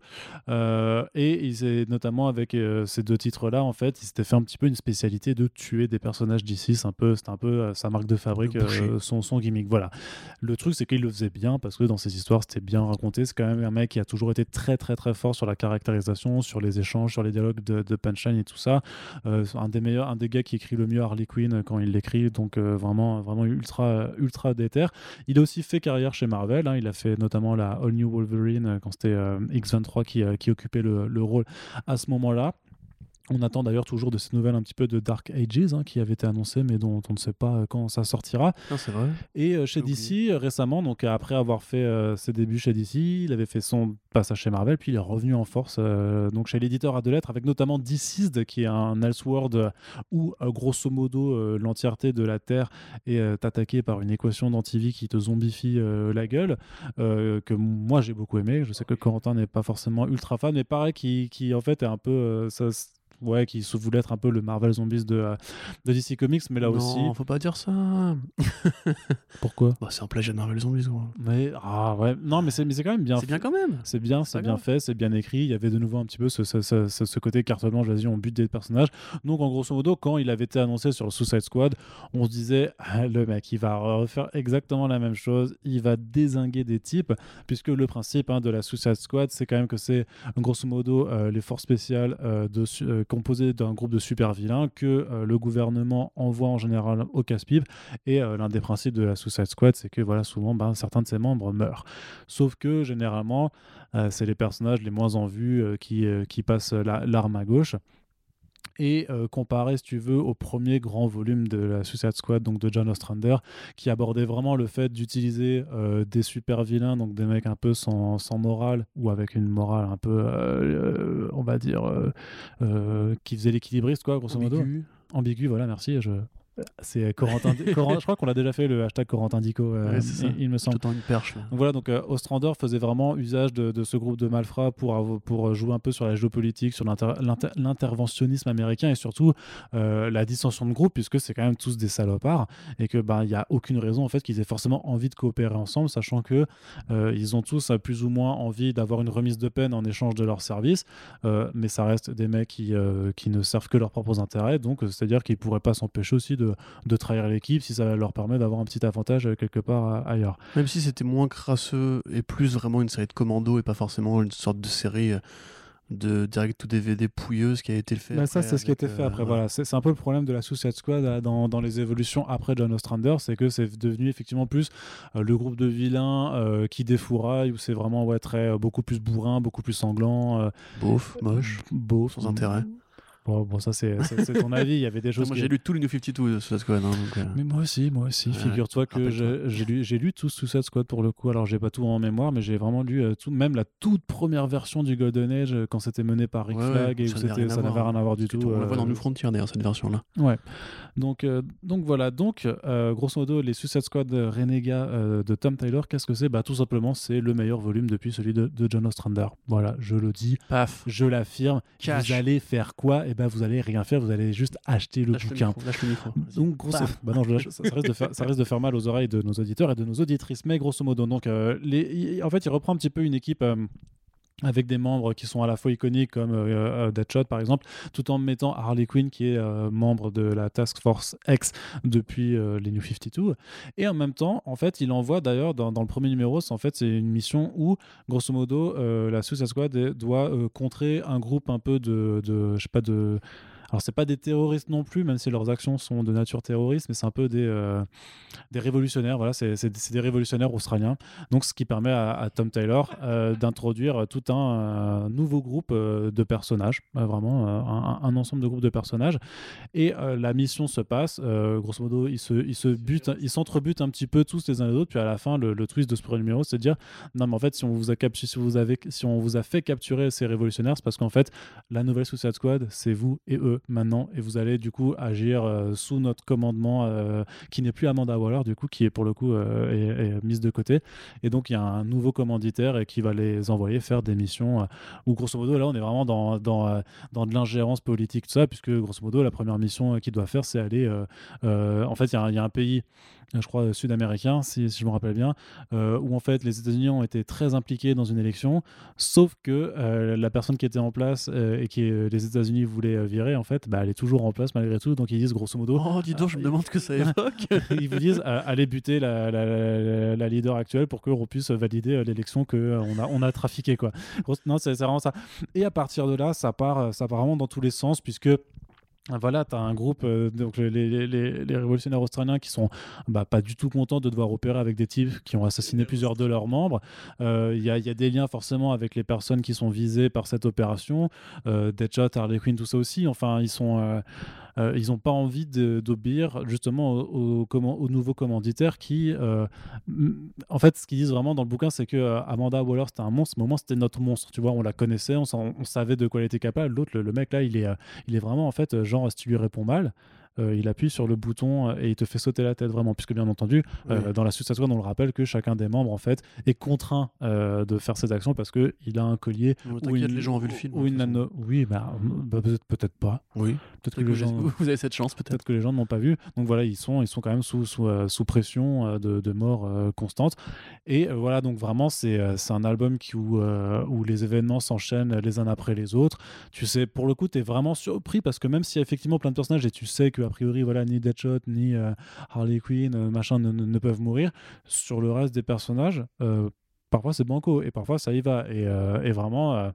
euh, et il s'est notamment avec euh, ces deux titres-là, en fait, il s'était fait un petit peu une spécialité de tuer des personnages DC, c'est un peu, un peu euh, sa marque de fabrique, son, son gimmick. Voilà. Le truc, c'est qu'il le faisait bien parce que dans ses histoires, c'était bien raconté. C'est quand même un mec qui a toujours été très, très, très fort sur la caractérisation, sur les échanges, sur les dialogues de, de punchline et tout ça. un des meilleurs, un des gars qui écrit le mieux Harley Quinn quand il l'écrit. Donc donc euh, vraiment, vraiment ultra, ultra déter. Il a aussi fait carrière chez Marvel. Hein. il a fait notamment la All New Wolverine euh, quand c'était euh, X23 qui, occupait le rôle à ce moment-là. On attend d'ailleurs toujours de ces nouvelles un petit peu de Dark Ages hein, qui avait été annoncé mais dont on ne sait pas quand ça sortira. c'est vrai. Et euh, chez DC récemment, donc après avoir fait euh, ses débuts chez DC, il avait fait son passage chez Marvel, puis il est revenu en force euh, donc chez l'éditeur à deux lettres avec notamment Deceased qui est un Elseworld où grosso modo l'entièreté de la Terre est attaquée par une équation d'antivie qui te zombifie la gueule que moi j'ai beaucoup aimé. Je sais que Corentin n'est pas forcément ultra fan, mais pareil qui, qui en fait est un peu ça, ouais, qui se voulait être un peu le Marvel Zombies de, euh, de DC Comics, mais là non, aussi. faut pas dire ça. Pourquoi? Bah, C'est un plagiat de Marvel Zombies, quoi. Mais, ah ouais, non, mais c'est quand même bien. C'est bien quand même. C'est bien, c'est bien fait, c'est bien écrit. Il y avait de nouveau un petit peu ce, ce, ce, ce côté carte blanche, vas-y, on bute des personnages. Donc, en grosso modo, quand il avait été annoncé sur le Suicide Squad, on se disait, ah, le mec, il va refaire exactement la même chose, il va désinguer des types, puisque le principe hein, de la Suicide Squad, c'est quand même que c'est grosso modo euh, les forces spéciales euh, de, composé d'un groupe de super vilains que euh, le gouvernement envoie en général au casse-pipe. Et euh, l'un des principes de la Suicide Squad, c'est que voilà, souvent, ben, certains de ses membres meurent. Sauf que généralement, euh, c'est les personnages les moins en vue qui, qui passent l'arme à gauche et euh, comparé, si tu veux, au premier grand volume de la Suicide Squad, donc de John Ostrander, qui abordait vraiment le fait d'utiliser euh, des super vilains, donc des mecs un peu sans, sans morale, ou avec une morale un peu, euh, on va dire, qui faisait l'équilibriste, quoi, grosso modo. Ambigu, voilà, merci. Je, C'est Corentin, Corentin- je crois qu'on l'a déjà fait le hashtag Corentin Dico, euh, Ouais, c'est il, il me semble. Tout en une perche. là. Donc voilà, donc euh, Ostrander faisait vraiment usage de, de ce groupe de malfrats pour, pour jouer un peu sur la géopolitique, sur l'inter- l'inter- l'interventionnisme américain et surtout euh, la dissension de groupe, puisque c'est quand même tous des salopards et que ben il y a aucune raison en fait qu'ils aient forcément envie de coopérer ensemble, sachant que euh, ils ont tous euh, plus ou moins envie d'avoir une remise de peine en échange de leurs services, euh, mais ça reste des mecs qui, euh, qui ne servent que leurs propres intérêts, donc euh, c'est-à-dire qu'ils pourraient pas s'empêcher aussi de, de trahir l'équipe si ça leur permet d'avoir un petit avantage euh, quelque part euh, ailleurs. Même si c'était moins crasseux et plus vraiment une série de commandos et pas forcément une sorte de série euh, de direct to DVD pouilleuse qui a été fait. Bah, ça, c'est ce qui a été fait euh, après. ouais. Voilà, c'est un peu le problème de la Suicide Squad dans, dans les évolutions après John Ostrander, c'est que c'est devenu effectivement plus euh, le groupe de vilains euh, qui défouraille, où c'est vraiment ouais, très, beaucoup plus bourrin, beaucoup plus sanglant, Beauf, moche. beau. Sans intérêt. Bon, bon, ça, c'est ton avis. Il y avait des choses. Moi qui- j'ai lu tous les New 52 de Suicide Squad. hein, donc, euh, Mais moi aussi, moi aussi. Ouais, Figure-toi que j'ai lu, lu tout Suicide Squad pour le coup. Alors, j'ai pas tout en mémoire, mais j'ai vraiment lu euh, tout, même la toute première version du Golden Age euh, quand c'était mené par Rick Ouais, ouais, Flag et où ça n'avait c'était- rien à voir, rien à voir du tout. On la voit euh, dans New Frontier d'ailleurs, cette version-là. Ouais. Donc, donc voilà. Donc, grosso modo, les Suicide Squad Renegade euh, de Tom Taylor, qu'est-ce que c'est? Bah, tout simplement, c'est le meilleur volume depuis celui de, de John Ostrander. Voilà, je le dis, Paf. je l'affirme. Vous allez faire quoi? Et ben, vous allez rien faire. Vous allez juste acheter le Lâche le bouquin. micro. Lâche le micro. Vas-y. Donc, grosso... Bah non, je lâche- ça, risque de faire, ça risque de faire mal aux oreilles de nos auditeurs et de nos auditrices. Mais grosso modo, donc, euh, les... en fait, il reprend un petit peu une équipe. euh, avec des membres qui sont à la fois iconiques comme euh, euh, Deadshot par exemple, tout en mettant Harley Quinn qui est euh, membre de la Task Force X depuis euh, les New 52. Et en même temps, en fait, il envoie d'ailleurs dans, le premier numéro, c'est en fait c'est une mission où, grosso modo, euh, la Suicide Squad doit contrer un groupe un peu de, de je sais pas de alors c'est pas des terroristes non plus, même si leurs actions sont de nature terroriste, mais c'est un peu des, euh, des révolutionnaires. Voilà, c'est des révolutionnaires australiens. Donc ce qui permet à, à Tom Taylor euh, d'introduire tout un euh, nouveau groupe de personnages, vraiment un, un ensemble de groupes de personnages. Et la mission se passe, grosso modo, ils se, ils se butent, ils s'entrebutent un petit peu tous les uns les autres. Puis à la fin, le, le twist de ce premier numéro, c'est de dire non, mais en fait, si on vous a captu- si vous avez, si on vous a fait capturer ces révolutionnaires, c'est parce qu'en fait, la nouvelle Suicide Squad, c'est vous et eux maintenant, et vous allez du coup agir euh, sous notre commandement, euh, qui n'est plus Amanda Waller, du coup, qui est pour le coup euh, mise de côté. Et donc il y a un nouveau commanditaire et qui va les envoyer faire des missions où grosso modo là on est vraiment dans, dans, dans de l'ingérence politique tout ça puisque grosso modo la première mission qu'il doit faire c'est aller en fait il y, a un- pays je crois euh, sud-américain si, si je me rappelle bien euh, où en fait les États-Unis ont été très impliqués dans une élection sauf que euh, la personne qui était en place euh, et qui euh, les États-Unis voulaient euh, virer en fait bah, elle est toujours en place malgré tout donc ils disent grosso modo Oh, dis donc, je me euh, demande ce que ça évoque. ils vous disent euh, allez buter la, la- la- la leader actuelle pour qu'on puisse valider euh, l'élection que euh, on a on a trafiqué quoi. Non, c'est vraiment ça. Et à partir de là, ça part euh, ça part vraiment dans tous les sens puisque voilà, tu as un groupe, euh, donc les, révolutionnaires australiens qui sont bah, pas du tout contents de devoir opérer avec des types qui ont assassiné plusieurs de leurs membres. Euh, il y a des liens forcément avec les personnes qui sont visées par cette opération. Euh, Deadshot, Harley Quinn, tout ça aussi. Enfin, ils sont. Euh, ils n'ont pas envie d'obéir justement au, au, comment- au nouveau commanditaire qui, euh, en fait, ce qu'ils disent vraiment dans le bouquin, c'est que euh, Amanda Waller c'était un monstre, mais au moins c'était notre monstre, tu vois, on la connaissait, on, savait de quoi elle était capable. L'autre, le, le mec là, il est, il est vraiment en fait, genre, si tu lui réponds mal, euh, il appuie sur le bouton euh, et il te fait sauter la tête vraiment, puisque bien entendu, euh, dans la Squad, on le rappelle que chacun des membres en fait est contraint euh, de faire ses actions parce que il a un collier ou une, les gens ont vu le film. ou une nano. Oui, bah, bah, peut-être pas. Oui. Peut-être que les que gens. vous avez cette chance, peut-être. Peut-être que les gens n'ont pas vu. Donc voilà, ils sont, ils sont quand même sous, sous, sous pression de, de mort constante. Et voilà, donc vraiment, c'est un album qui, où, où les événements s'enchaînent les uns après les autres. Tu sais, pour le coup, tu es vraiment surpris parce que même s'il y a effectivement plein de personnages et tu sais qu'a priori, voilà, ni Deadshot, ni euh, Harley Quinn, euh, machin, ne, peuvent mourir, sur le reste des personnages, euh, parfois c'est banco et parfois ça y va. Et, et vraiment.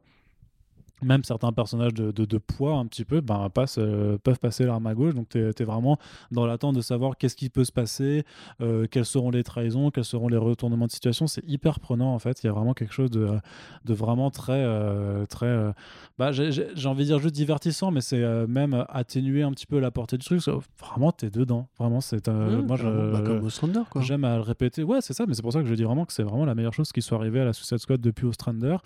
Même certains personnages de, de- de poids un petit peu ben, passent, euh, peuvent passer l'arme à gauche. Donc tu es, vraiment dans l'attente de savoir qu'est-ce qui peut se passer, euh, quelles seront les trahisons, quels seront les retournements de situation. C'est hyper prenant en fait. Il y a vraiment quelque chose de, de vraiment très... euh, très bah, J'ai envie de dire juste divertissant, mais c'est même atténuer un petit peu la portée du truc. Vraiment, tu es dedans. Vraiment, c'est... Ouais, moi. Bah. J'aime à le répéter. Ouais, c'est ça, mais c'est pour ça que je dis vraiment que c'est vraiment la meilleure chose qui soit arrivée à la Suicide Squad depuis Ostrander.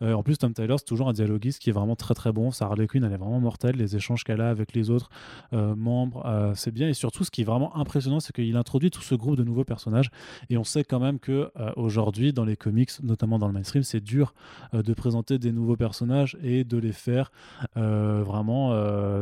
En plus, Tom Taylor, c'est toujours un dialoguiste scénariste qui est vraiment très très bon. Sa Harley Quinn, elle est vraiment mortelle. Les échanges qu'elle a avec les autres euh, membres, euh, c'est bien. Et surtout, ce qui est vraiment impressionnant, c'est qu'il introduit tout ce groupe de nouveaux personnages. Et on sait quand même que euh, aujourd'hui, dans les comics, notamment dans le mainstream, c'est dur de présenter des nouveaux personnages et de les faire vraiment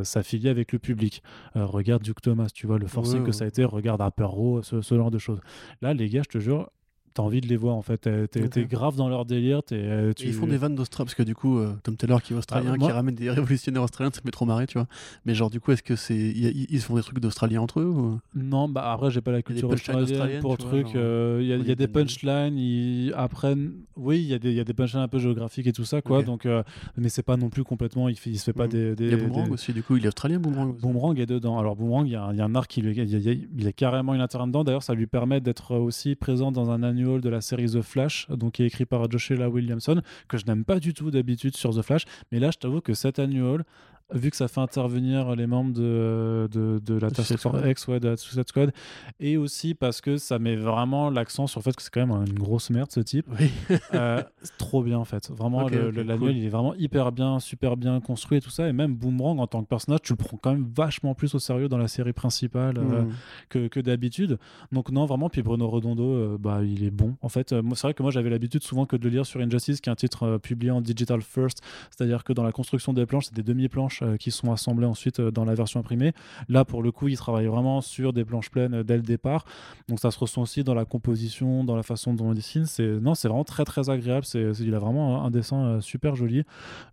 s'affilier avec le public. regarde Duke Thomas, tu vois, le forcing que ça a été. Regarde Harper Row, ce, ce genre de choses. Là, les gars, je te jure, t'as envie de les voir en fait. T'es grave dans leur délire. Euh, ils font des vannes d'Australie parce que du coup, euh, Tom Taylor qui est australien, ah, qui ramène des révolutionnaires australiens, ça me fait trop marrer, tu vois. Mais genre, du coup, est-ce que c'est ils font des trucs d'Australiens entre eux Non, bah après, j'ai pas la culture australienne pour truc. Euh, il y a, des punchlines. Ils apprennent. Oui, il y, a des, y a des punchlines un peu géographiques et tout ça, quoi. Donc, mais c'est pas non plus complètement. Il, il se fait pas hmm. des, des. Il y a Boomerang aussi. Du coup, il est australien, Boomerang. Boomerang est dedans. Alors Boomerang, il y, a un arc, il, est carrément une intérêt dedans. D'ailleurs, ça lui permet d'être aussi présent dans un de la série The Flash, donc qui est écrit par Joshua Williamson, que je n'aime pas du tout d'habitude sur The Flash. Mais là, je t'avoue que cet annual, vu que ça fait intervenir les membres de, de, de la Task Force X, ouais, de la Suicide Squad, et aussi parce que ça met vraiment l'accent sur le fait que c'est quand même une grosse merde ce type. Oui. euh, trop bien en fait. Vraiment, le, l'annuel, il est vraiment hyper bien, super bien construit et tout ça. Et même Boomerang en tant que personnage, tu le prends quand même vachement plus au sérieux dans la série principale euh, hmm. que, que d'habitude. Donc, non, vraiment. Puis Bruno Redondo, euh, bah, il est bon. En fait, c'est vrai que moi j'avais l'habitude souvent que de le lire sur Injustice, qui est un titre publié en digital first, c'est-à-dire que dans la construction des planches, c'est des demi-planches euh, qui sont assemblées ensuite euh, dans la version imprimée. Là, pour le coup, il travaille vraiment sur des planches pleines euh, dès le départ. Donc ça se ressent aussi dans la composition, dans la façon dont il dessine. C'est non, c'est vraiment très très agréable. C'est, il a vraiment un dessin super joli.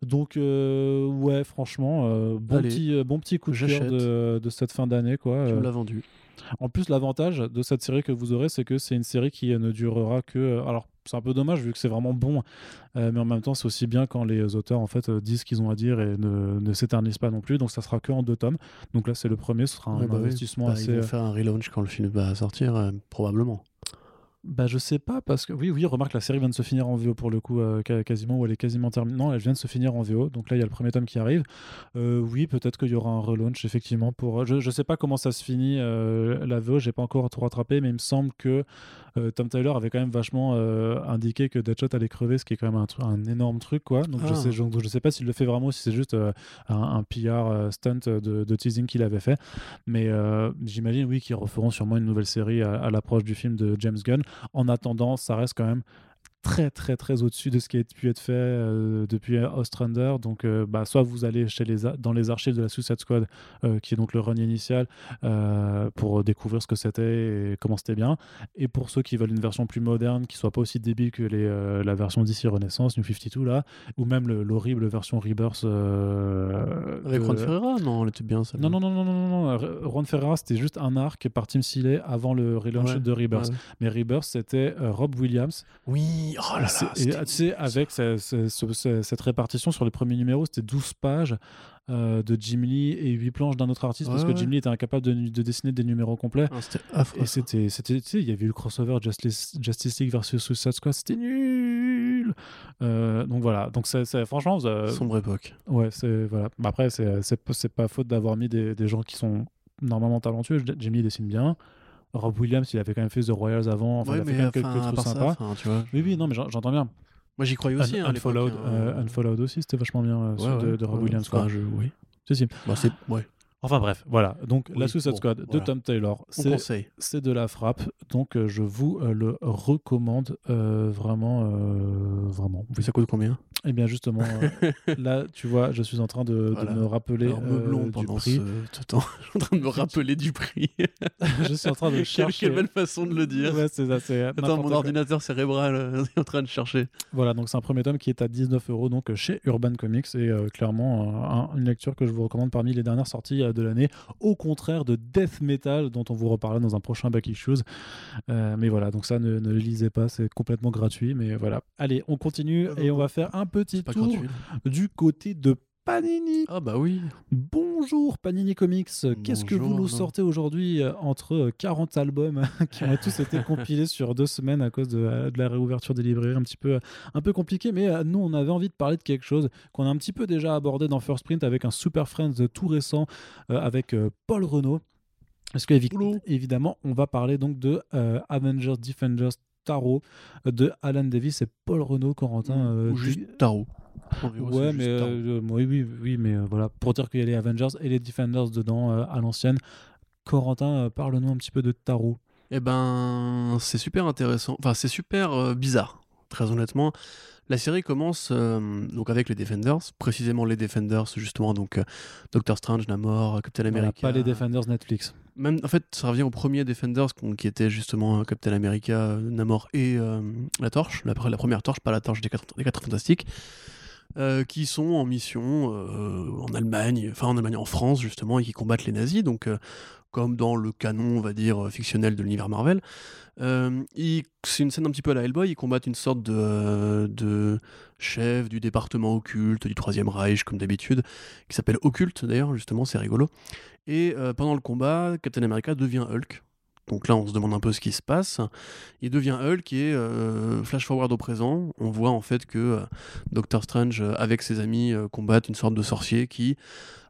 Donc ouais, franchement, bon petit bon petit coup de cœur de, de, cette fin d'année quoi. Tu me l'as vendu. En plus, l'avantage de cette série que vous aurez, c'est que c'est une série qui ne durera que. Alors, c'est un peu dommage vu que c'est vraiment bon, euh, mais en même temps, c'est aussi bien quand les auteurs en fait disent ce qu'ils ont à dire et ne, ne s'éternisent pas non plus. Donc, ça sera que en deux tomes. Donc là, c'est le premier, ce sera un bah investissement bah, assez. Ils vont faire un relaunch quand le film va sortir, euh, probablement. Bah je sais pas parce que oui oui remarque la série vient de se finir en VO pour le coup euh, quasiment ou elle est quasiment terminée non elle vient de se finir en VO donc là il y a le premier tome qui arrive. Euh, oui peut-être qu'il y aura un relaunch effectivement pour je, je sais pas comment ça se finit euh, la VO j'ai pas encore tout rattrapé mais il me semble que Tom Tyler avait quand même vachement indiqué que Deadshot allait crever ce qui est quand même un, un énorme truc quoi. Donc je ah. sais je, sais pas s'il le fait vraiment ou si c'est juste un, un, PR stunt de, de teasing qu'il avait fait. Mais j'imagine oui qu'ils referont sûrement une nouvelle série à, à l'approche du film de James Gunn en attendant, ça reste quand même très très très au-dessus de ce qui a pu être fait euh, depuis Ostrander. Donc, euh, bah, soit vous allez chez les dans les archives de la Suicide Squad, euh, qui est donc le run initial, pour découvrir ce que c'était et comment c'était bien. Et pour ceux qui veulent une version plus moderne, qui soit pas aussi débile que les, la version d'ici Renaissance, New 52 là, ou même l'horrible version Rebirth. Avec Ron Ferreira Non, elle était bien ça. Non, non, non, non, non, non. Ron Ferreira, c'était juste un arc par Tim Seeley avant le relaunch de Rebirth. Mais Rebirth, c'était Rob Williams. Oui oh là là, tu sais, avec cette répartition sur les premiers numéros, c'était 12 pages euh, de Jim Lee et 8 planches d'un autre artiste parce que Jim Lee était incapable de, dessiner des numéros complets. Ah, c'était affreux. Et c'était, c'était, tu sais, il y avait eu le crossover Justice, Justice League versus Suicide Squad, c'était nul. Euh, donc voilà, donc c'est, franchement. Sombre époque. Ouais, c'est voilà. Après, c'est, c'est, pas faute d'avoir mis des, des gens qui sont normalement talentueux. Jim Lee dessine bien. Rob Williams, il avait quand même fait The Royals avant. Enfin, il a fait quand même quelques trucs sympas. oui, oui, non, mais j'entends bien. Moi, j'y croyais aussi. Un, hein, Unfollowed, hein. euh, Unfollowed aussi, c'était vachement bien euh, de, Rob Williams. Quoi. jeu, oui. C'est si. Bah, ouais. Enfin bref, voilà. Donc la Suicide Squad de Tom Taylor, c'est de la frappe. Donc euh, je vous euh, le recommande euh, vraiment, vraiment. Ça coûte combien? Eh bien justement, là tu vois, je suis en train de, me rappeler du prix. Ce temps. je suis en train de me rappeler du prix. je suis en train de chercher. Quelle belle façon de le dire. Ouais, c'est ça. Attends, mon ordinateur cérébral est en train de chercher. Voilà, donc c'est un premier tome qui est à 19 euros donc chez Urban Comics et clairement une lecture que je vous recommande parmi les dernières sorties de l'année, au contraire de death metal dont on vous reparlera dans un prochain Back Issues. Euh, mais voilà, donc ça ne, ne le lisez pas, c'est complètement gratuit. Mais voilà, allez, on continue et on va faire un petit tour du côté de Panini. Ah bah oui. Bonjour Panini Comics. Qu'est-ce que vous nous sortez aujourd'hui euh, entre 40 euh, albums qui ont tous été compilés sur deux semaines à cause de, la réouverture des librairies? Un petit peu, un peu compliqué. Mais euh, nous, on avait envie de parler de quelque chose qu'on a un petit peu déjà abordé dans First Print avec un Super Friends tout récent avec Paul Renault. Parce que évidemment, on va parler donc de Avengers Defenders Tarot de Alan Davis et Paul Renault, Corentin. Ou juste Tarot. Ouais, mais oui, oui, oui, mais voilà, pour dire qu'il y a les Avengers et les Defenders dedans à l'ancienne. Corentin, parle-nous un petit peu de Tarot. Eh ben, c'est super intéressant. Enfin, c'est super bizarre, très honnêtement. La série commence euh, donc avec les Defenders, précisément les Defenders, justement, donc euh, Doctor Strange, Namor, Captain America. pas les Defenders Netflix. Même, en fait, ça revient au premier Defenders qui était justement euh, Captain America, Namor et la Torche, la, la, première Torche, pas la Torche des Quatre, des quatre Fantastiques. Qui sont en mission en Allemagne, enfin en Allemagne, en France justement, et qui combattent les nazis. Donc comme dans le canon, on va dire, fictionnel de l'univers Marvel. Euh, c'est une scène un petit peu à la Hellboy, ils combattent une sorte de, de chef du département occulte du Troisième Reich, comme d'habitude, qui s'appelle Occulte d'ailleurs, justement, c'est rigolo. Et euh, pendant le combat, Captain America devient Hulk. Donc là, on se demande un peu ce qui se passe. Il devient Hulk et euh, flash forward au présent. On voit en fait que Doctor Strange, avec ses amis, combattent une sorte de sorcier qui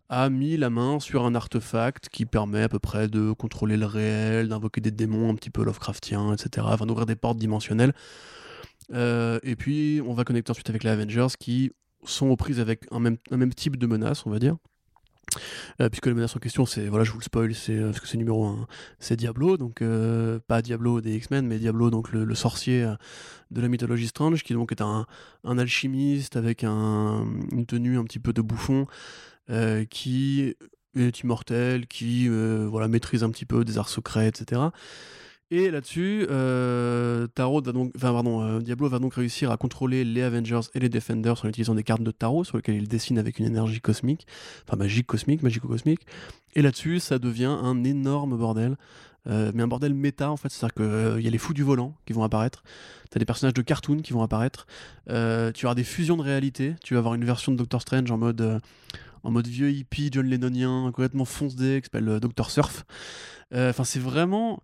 a mis la main sur un artefact qui permet à peu près de contrôler le réel, d'invoquer des démons un petit peu Lovecraftiens, etc. Enfin, d'ouvrir des portes dimensionnelles. Euh, et puis, on va connecter ensuite avec les Avengers qui sont aux prises avec un même type de menace, on va dire. Euh, puisque la menace en question, c'est, voilà, je vous le spoil, c'est, euh, parce que c'est numéro 1, c'est Diablo, donc pas Diablo des X-Men, mais Diablo, donc le, sorcier de la mythologie Strange, qui donc est un, alchimiste avec un, une tenue un petit peu de bouffon, euh, qui est immortel, qui euh, voilà, maîtrise un petit peu des arts secrets, etc. Et là-dessus, euh, Tarot va donc, pardon, Diablo va donc réussir à contrôler les Avengers et les Defenders en utilisant des cartes de tarot sur lesquelles il dessine avec une énergie cosmique, enfin magique cosmique, magico-cosmique. Et là-dessus, ça devient un énorme bordel. mais un bordel méta en fait, c'est-à-dire qu'il y a les fous du volant qui vont apparaître, tu as des personnages de cartoon qui vont apparaître, tu auras des fusions de réalité, tu vas avoir une version de Doctor Strange en mode en mode vieux hippie, John Lennonien, complètement foncé, qui s'appelle euh, Dr. Surf. Euh, enfin, c'est vraiment.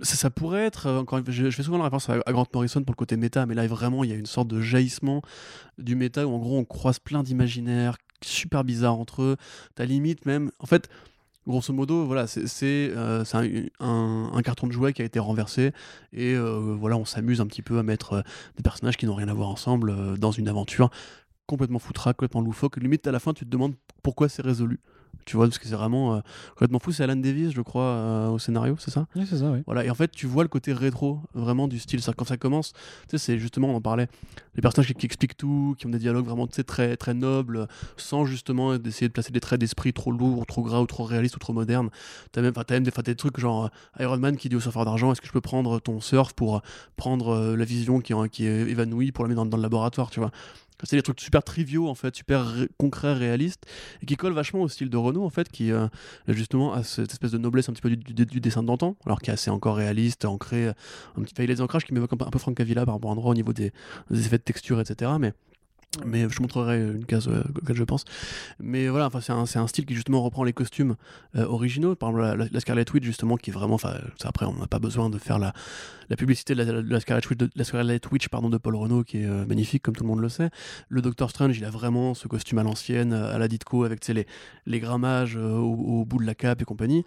Ça, pourrait être, euh, je, je, fais souvent la référence à, Grant Morrison pour le côté méta, mais là vraiment il y a une sorte de jaillissement du méta où en gros on croise plein d'imaginaires super bizarres entre eux. T'as limite même, en fait, grosso modo, voilà, c'est un, carton de jouet qui a été renversé et voilà, on s'amuse un petit peu à mettre des personnages qui n'ont rien à voir ensemble dans une aventure complètement foutraque, complètement loufoque. Limite, à la fin, tu te demandes pourquoi c'est résolu. Tu vois, parce que c'est vraiment euh, complètement fou. C'est Alan Davis, je crois, euh, au scénario, c'est ça? Oui, c'est ça, oui. Voilà, et en fait, tu vois le côté rétro, vraiment, du style. Quand ça commence, tu sais, c'est justement, on en parlait, les personnages qui, expliquent tout, qui ont des dialogues vraiment très, très nobles, sans justement d'essayer de placer des traits d'esprit trop lourds, trop gras, ou trop réalistes, ou trop modernes. T'as même, as même des, des, trucs genre euh, Iron Man qui dit au surfeur d'argent Est-ce que je peux prendre ton surf pour prendre la vision qui, qui est évanouie pour la mettre dans, dans le laboratoire, tu vois? C'est des trucs super triviaux en fait, super concrets, réalistes, et qui collent vachement au style de Renault en fait, qui euh, justement a cette espèce de noblesse un petit peu du, dessin d'antan, alors qui est assez encore réaliste, ancré, un petit, il des ancrages qui m'évoquent un, peu Frank Avila par rapport à endroit au niveau des, des effets de texture, etc. Mais mais je montrerai une case euh, auquel je pense. Mais voilà, enfin, c'est un, style qui justement reprend les costumes euh, originaux. Par exemple, la, Scarlet Witch, justement, qui est vraiment. Enfin, après, on n'a pas besoin de faire la, publicité de la, Scarlet Witch, de, pardon, de Paul Renault, qui est euh, magnifique, comme tout le monde le sait. Le Doctor Strange, il a vraiment ce costume à l'ancienne, à la Ditko, avec les, les grammages au, bout de la cape et compagnie.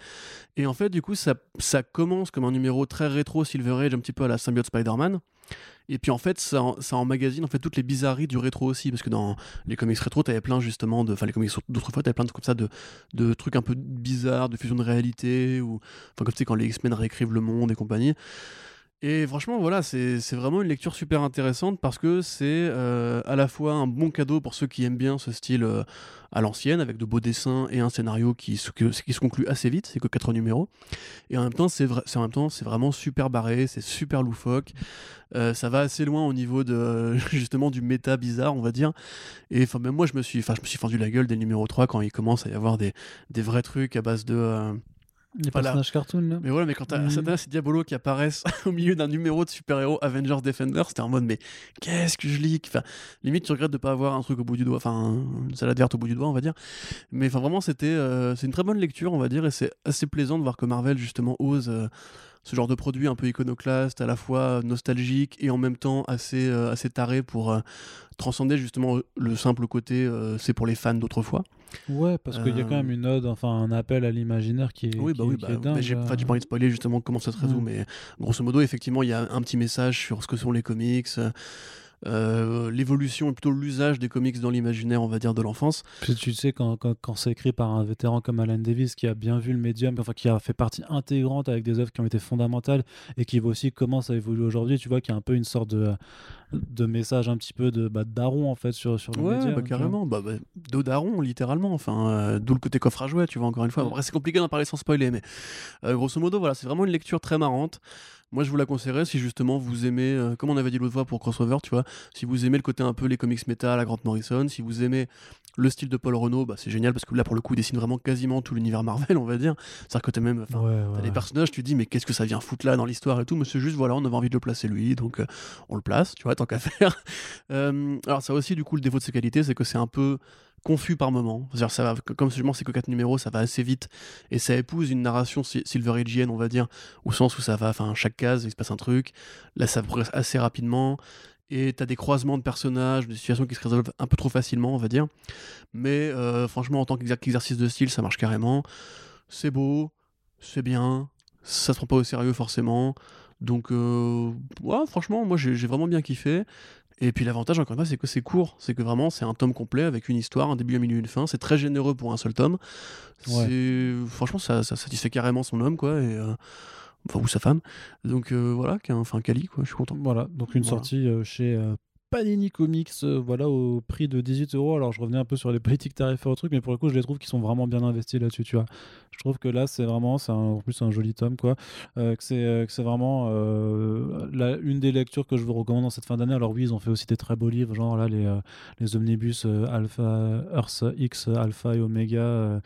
Et en fait, du coup, ça, ça commence comme un numéro très rétro Silver Age, un petit peu à la symbiote Spider-Man. Et puis en fait, ça, ça emmagasine en fait toutes les bizarreries du rétro aussi, parce que dans les comics rétro, t'avais plein justement de, enfin les comics d'autrefois, t'avais plein de comme ça de, de trucs un peu bizarres, de fusion de réalité, ou enfin comme tu sais quand les X-Men réécrivent le monde et compagnie. Et franchement, voilà, c'est vraiment une lecture super intéressante parce que c'est euh, à la fois un bon cadeau pour ceux qui aiment bien ce style euh, à l'ancienne, avec de beaux dessins et un scénario qui, se, qui se conclut assez vite, c'est que 4 numéros. Et en même temps, c'est vraiment super barré, c'est super loufoque. Euh, ça va assez loin au niveau de justement du méta bizarre, on va dire. Et même moi, je me suis, suis fendu la gueule dès le numéro 3 quand il commence à y avoir des, des vrais trucs à base de les personnages cartoon là. Mais voilà, mais quand t'as mmh. ces Diabolo qui apparaissent au milieu d'un numéro de super-héros Avengers Defender, c'était en mode mais qu'est-ce que je lis Enfin, limite tu regrettes de pas avoir un truc au bout du doigt, enfin une salade verte au bout du doigt, on va dire. Mais enfin vraiment c'était euh, c'est une très bonne lecture, on va dire, et c'est assez plaisant de voir que Marvel justement ose euh, ce genre de produit un peu iconoclaste, à la fois nostalgique et en même temps assez, euh, assez taré pour euh, transcender justement le simple côté euh, c'est pour les fans d'autrefois. Ouais, parce qu'il y a quand même une ode, enfin un appel à l'imaginaire qui est. Oui, bah oui, bah, j'ai pas envie de spoiler justement comment ça se résout, mais grosso modo, effectivement, il y a un petit message sur ce que sont les comics. Euh, l'évolution et plutôt l'usage des comics dans l'imaginaire, on va dire, de l'enfance. Tu sais, quand, quand, quand c'est écrit par un vétéran comme Alan Davis, qui a bien vu le médium, enfin qui a fait partie intégrante avec des œuvres qui ont été fondamentales et qui voit aussi comment ça évolue aujourd'hui, tu vois qu'il y a un peu une sorte de, de message un petit peu de, bah, daron en fait sur, sur le ouais, médium. bah, carrément. Bah, bah, de daron, littéralement. Enfin, euh, d'où le côté coffre à jouer, tu vois, encore une fois. Mm. Après, c'est compliqué d'en parler sans spoiler, mais euh, grosso modo, voilà, c'est vraiment une lecture très marrante. Moi, je vous la conseillerais si justement vous aimez, euh, comme on avait dit l'autre fois pour Crossover, tu vois, si vous aimez le côté un peu les comics métal à Grant Morrison, si vous aimez le style de Paul Renault, bah, c'est génial parce que là, pour le coup, il dessine vraiment quasiment tout l'univers Marvel, on va dire. C'est-à-dire que t'es même. enfin, Ouais, ouais, T'as des personnages, tu te dis, mais qu'est-ce que ça vient foutre là dans l'histoire et tout, mais c'est juste, voilà, on avait envie de le placer lui, donc euh, on le place, tu vois, tant qu'à faire. Euh, alors, ça aussi, du coup, le défaut de ses qualités, c'est que c'est un peu confus par moment. C'est-à-dire, ça va, comme seulement c'est que 4 numéros, ça va assez vite et ça épouse une narration si- Silver Agean, on va dire, au sens où ça va, enfin, chaque case, il se passe un truc. Là, ça progresse assez rapidement. Et t'as des croisements de personnages, des situations qui se résolvent un peu trop facilement, on va dire. Mais euh, franchement, en tant qu'exer- qu'exercice de style, ça marche carrément. C'est beau, c'est bien, ça se prend pas au sérieux forcément. Donc, euh, ouais, franchement, moi j'ai vraiment bien kiffé. Et puis l'avantage, encore une fois, c'est que c'est court. C'est que vraiment, c'est un tome complet avec une histoire, un début, un milieu, une fin. C'est très généreux pour un seul tome. Franchement, ça, ça satisfait carrément son homme, quoi. Et, euh, Enfin, ou sa femme. Donc euh, voilà, qu'un- enfin Kali, quoi, je suis content. Voilà, donc une Voilà. sortie euh, chez Panini Comics, euh, voilà, au prix de 18 euros. Alors je revenais un peu sur les politiques tarifaires au truc, mais pour le coup, je les trouve qu'ils sont vraiment bien investis là-dessus, tu vois. Je trouve que là, c'est vraiment, c'est en plus un joli tome, quoi. Euh, que c'est euh, que c'est vraiment la- une des lectures que je vous recommande dans cette fin d'année. Alors oui, ils ont fait aussi des très beaux livres, genre là, les, les omnibus Alpha, Earth X, Alpha et Omega.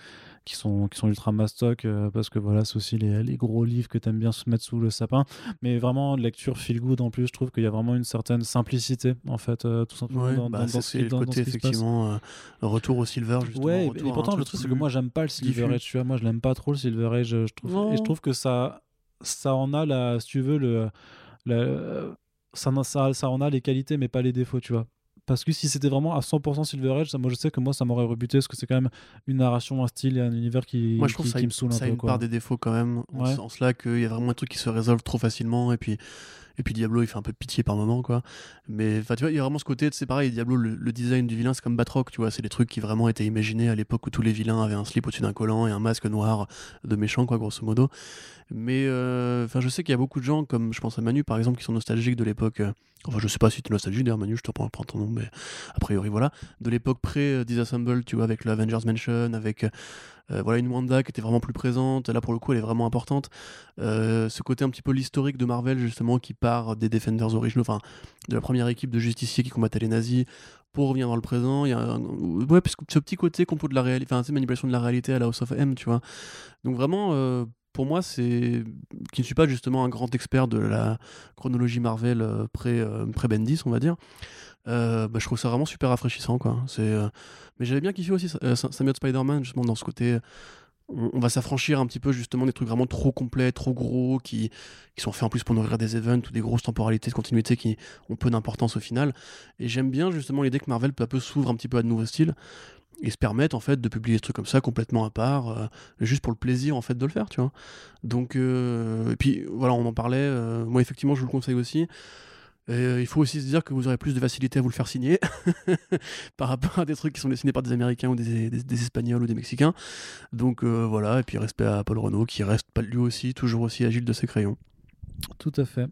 Qui sont, qui sont ultra mastoc euh, parce que voilà c'est aussi les, les gros livres que t'aimes bien se mettre sous le sapin mais vraiment lecture feel good en plus je trouve qu'il y a vraiment une certaine simplicité en fait euh, tout simplement Ouais, dans, bah, dans- ça, dans ce c'est qui- le dans- dans côté ce qui effectivement euh, retour au silver justement. Ouais, et- retour et pourtant le truc c'est que moi j'aime pas le Silver diffus. Age, tu vois, moi je l'aime pas trop le Silver Age, je trouve, et je trouve que ça, ça en a la, si tu veux le, la- ça, ça, ça en a les qualités mais pas les défauts, tu vois. Parce que si c'était vraiment à 100% Silver Age, ça, moi je sais que moi ça m'aurait rebuté parce que c'est quand même une narration, un style et un univers qui, Moi, je trouve qui, ça, a qui une- me saoule un ça a peu. une quoi. part des défauts quand même, en Ouais. ce sens-là qu'il y a vraiment un truc qui se résolve trop facilement et puis et puis Diablo il fait un peu pitié par moment quoi. Mais tu vois il y a vraiment ce côté c'est pareil Diablo le, design du vilain c'est comme Batroc tu vois c'est des trucs qui vraiment étaient imaginés à l'époque où tous les vilains avaient un slip au-dessus d'un collant et un masque noir de méchant quoi grosso modo. Mais euh, je sais qu'il y a beaucoup de gens comme je pense à Manu par exemple qui sont nostalgiques de l'époque. euh, Enfin, je sais pas si tu es nostalgique d'ailleurs, Manu, je te prends, prends ton nom, mais a priori, voilà. De l'époque pré-Disassemble, tu vois, avec le Avengers Mansion, avec euh, voilà, une Wanda qui était vraiment plus présente. Là, pour le coup, elle est vraiment importante. Euh, ce côté un petit peu l'historique de Marvel, justement, qui part des Defenders originaux, enfin, de la première équipe de justiciers qui combattaient les nazis pour revenir dans le présent. Il y a un- ouais, parce ce petit côté de la réalité, enfin, manipulation de la réalité à la House of M, tu vois. Donc, vraiment. euh, pour moi, c'est qui ne suis pas justement un grand expert de la chronologie Marvel pré pré-Bendis, on va dire. Euh, bah, je trouve ça vraiment super rafraîchissant, quoi. C'est, euh, mais j'avais bien kiffé aussi euh, Samuel Spider-Man, justement dans ce côté. On, on va s'affranchir un petit peu justement des trucs vraiment trop complets, trop gros, qui, qui sont faits en plus pour nourrir des events ou des grosses temporalités de continuité qui ont peu d'importance au final. Et j'aime bien justement l'idée que Marvel peu à peu s'ouvre un petit peu à de nouveaux styles et se permettent en fait de publier des trucs comme ça complètement à part, euh, juste pour le plaisir en fait de le faire, tu vois. Donc euh, et puis voilà, on en parlait. euh, moi effectivement, je vous le conseille aussi. Euh, il faut aussi se dire que vous aurez plus de facilité à vous le faire signer par rapport à des trucs qui sont dessinés par des Américains ou des, Espagnols ou des Mexicains. Donc euh, voilà, et puis respect à Paul Renault qui reste lui aussi toujours aussi agile de ses crayons. Tout à fait.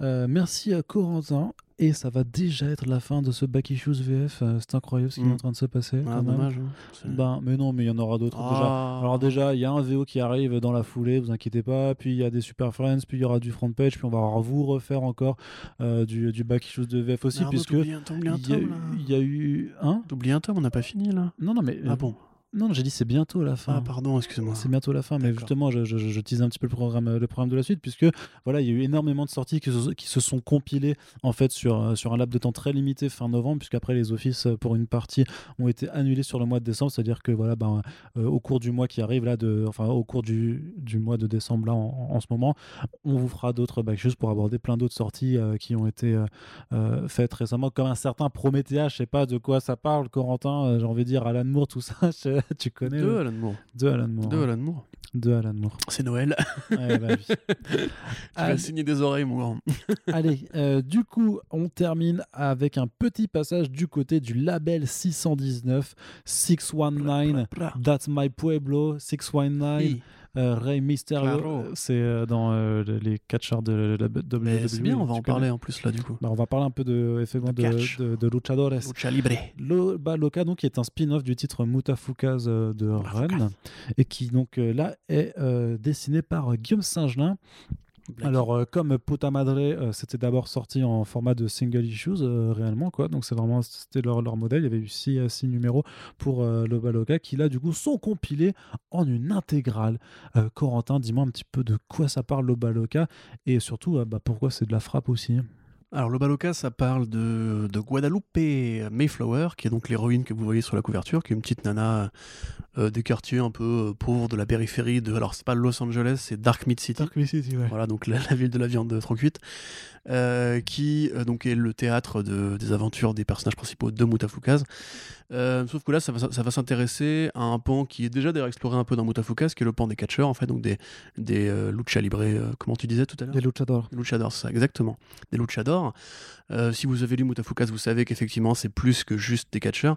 Euh, merci à Corentin. Et ça va déjà être la fin de ce Back Issues VF. Euh, c'est incroyable ce qui Mm. est en train de se passer. Ah, quand même. dommage. hein. Ben, mais non, mais il y en aura d'autres déjà. Ah. Alors déjà, il y a un VO qui arrive dans la foulée, vous inquiétez pas. Puis il y a des Super Friends, puis il y aura du front page, puis on va vous refaire encore euh, du, du back issues de VF aussi, Arnaud, puisque il y, a eu- y a. T'oublies un tome, on n'a pas fini là. Non, non, mais Ah bon non, j'ai dit c'est bientôt la fin. Ah pardon, excuse-moi. C'est bientôt la fin, mais justement, je, je, je tease un petit peu le programme, euh, le programme de la suite, puisque voilà, il y a eu énormément de sorties qui se, qui se sont compilées en fait sur, euh, sur un laps de temps très limité fin novembre, puisqu'après les offices euh, pour une partie ont été annulés sur le mois de décembre, c'est-à-dire que voilà, ben, euh, au cours du mois qui arrive là, de, enfin au cours du, du mois de décembre là en, en ce moment, on vous fera d'autres backshoes pour aborder plein d'autres sorties euh, qui ont été euh, faites récemment, comme un certain Prométhée, je sais pas de quoi ça parle, Corentin, j'ai envie de dire Alan Moore, tout ça, je- tu connais Deux le- Alan Moore. de Alan Moore. Deux hein. Alan Moore. de Alan Moore. C'est Noël. Ouais, bah oui. Tu Allez. vas signer des oreilles, mon grand. Allez, euh, du coup, on termine avec un petit passage du côté du label 619, 619, That's My Pueblo, 619, Oui. Euh, Rey Mysterio. C'est euh, dans euh, les catcheurs de la WWE. C'est bien, on va en parler en plus là du coup. Bah, on va parler un peu de, De de, luchadores. Lucha Libre. Lo- Loca donc qui est un spin-off du titre Mutafukaz de Run et qui donc là est dessiné par Guillaume Singelin. Alors euh, comme Puta Madre euh, c'était d'abord sorti en format de single issues euh, réellement quoi donc c'est vraiment c'était leur, leur modèle il y avait eu six, euh, six numéros pour euh, Loba Loca qui là du coup sont compilés en une intégrale. Euh, Corentin dis-moi un petit peu de quoi ça parle Loba Loca et surtout euh, bah, pourquoi c'est de la frappe aussi? Alors le Baloka, ça parle de, de Guadalupe Mayflower, qui est donc l'héroïne que vous voyez sur la couverture, qui est une petite nana euh, des quartiers un peu euh, pauvres de la périphérie de. Alors c'est pas Los Angeles, c'est Dark Mid City. Voilà, donc la, la ville de la viande trop cuite, euh, qui euh, donc est le théâtre de- des aventures des personnages principaux de Mutafukaz. Euh, sauf que là, ça va, ça va s'intéresser à un pan qui est déjà d'ailleurs exploré un peu dans Mutafukaz, qui est le pan des catcheurs, en fait, donc des, des lucha libre, comment tu disais tout à l'heure? Les luchadors. des luchadors, ça, exactement. Des luchadors. Euh, si vous avez lu Mutafukaz, vous savez qu'effectivement, c'est plus que juste des catcheurs.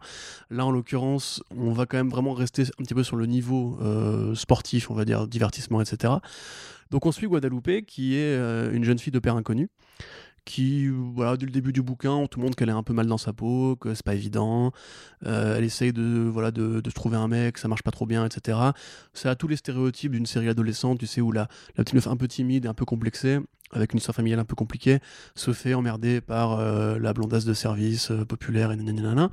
Là, en l'occurrence, on va quand même vraiment rester un petit peu sur le niveau euh, sportif, on va dire, divertissement, etc. Donc, on suit Guadalupe, qui est euh, une jeune fille de père inconnu qui, voilà, dès le début du bouquin, on te montre qu'elle est un peu mal dans sa peau, que c'est pas évident. Euh, elle essaye de, voilà, de, se trouver un mec, ça marche pas trop bien, etc. Ça a tous les stéréotypes d'une série adolescente, tu sais, où la, la petite meuf un peu timide et un peu complexée, avec une histoire familiale un peu compliquée, se fait emmerder par euh, la blondasse de service euh, populaire et nanana.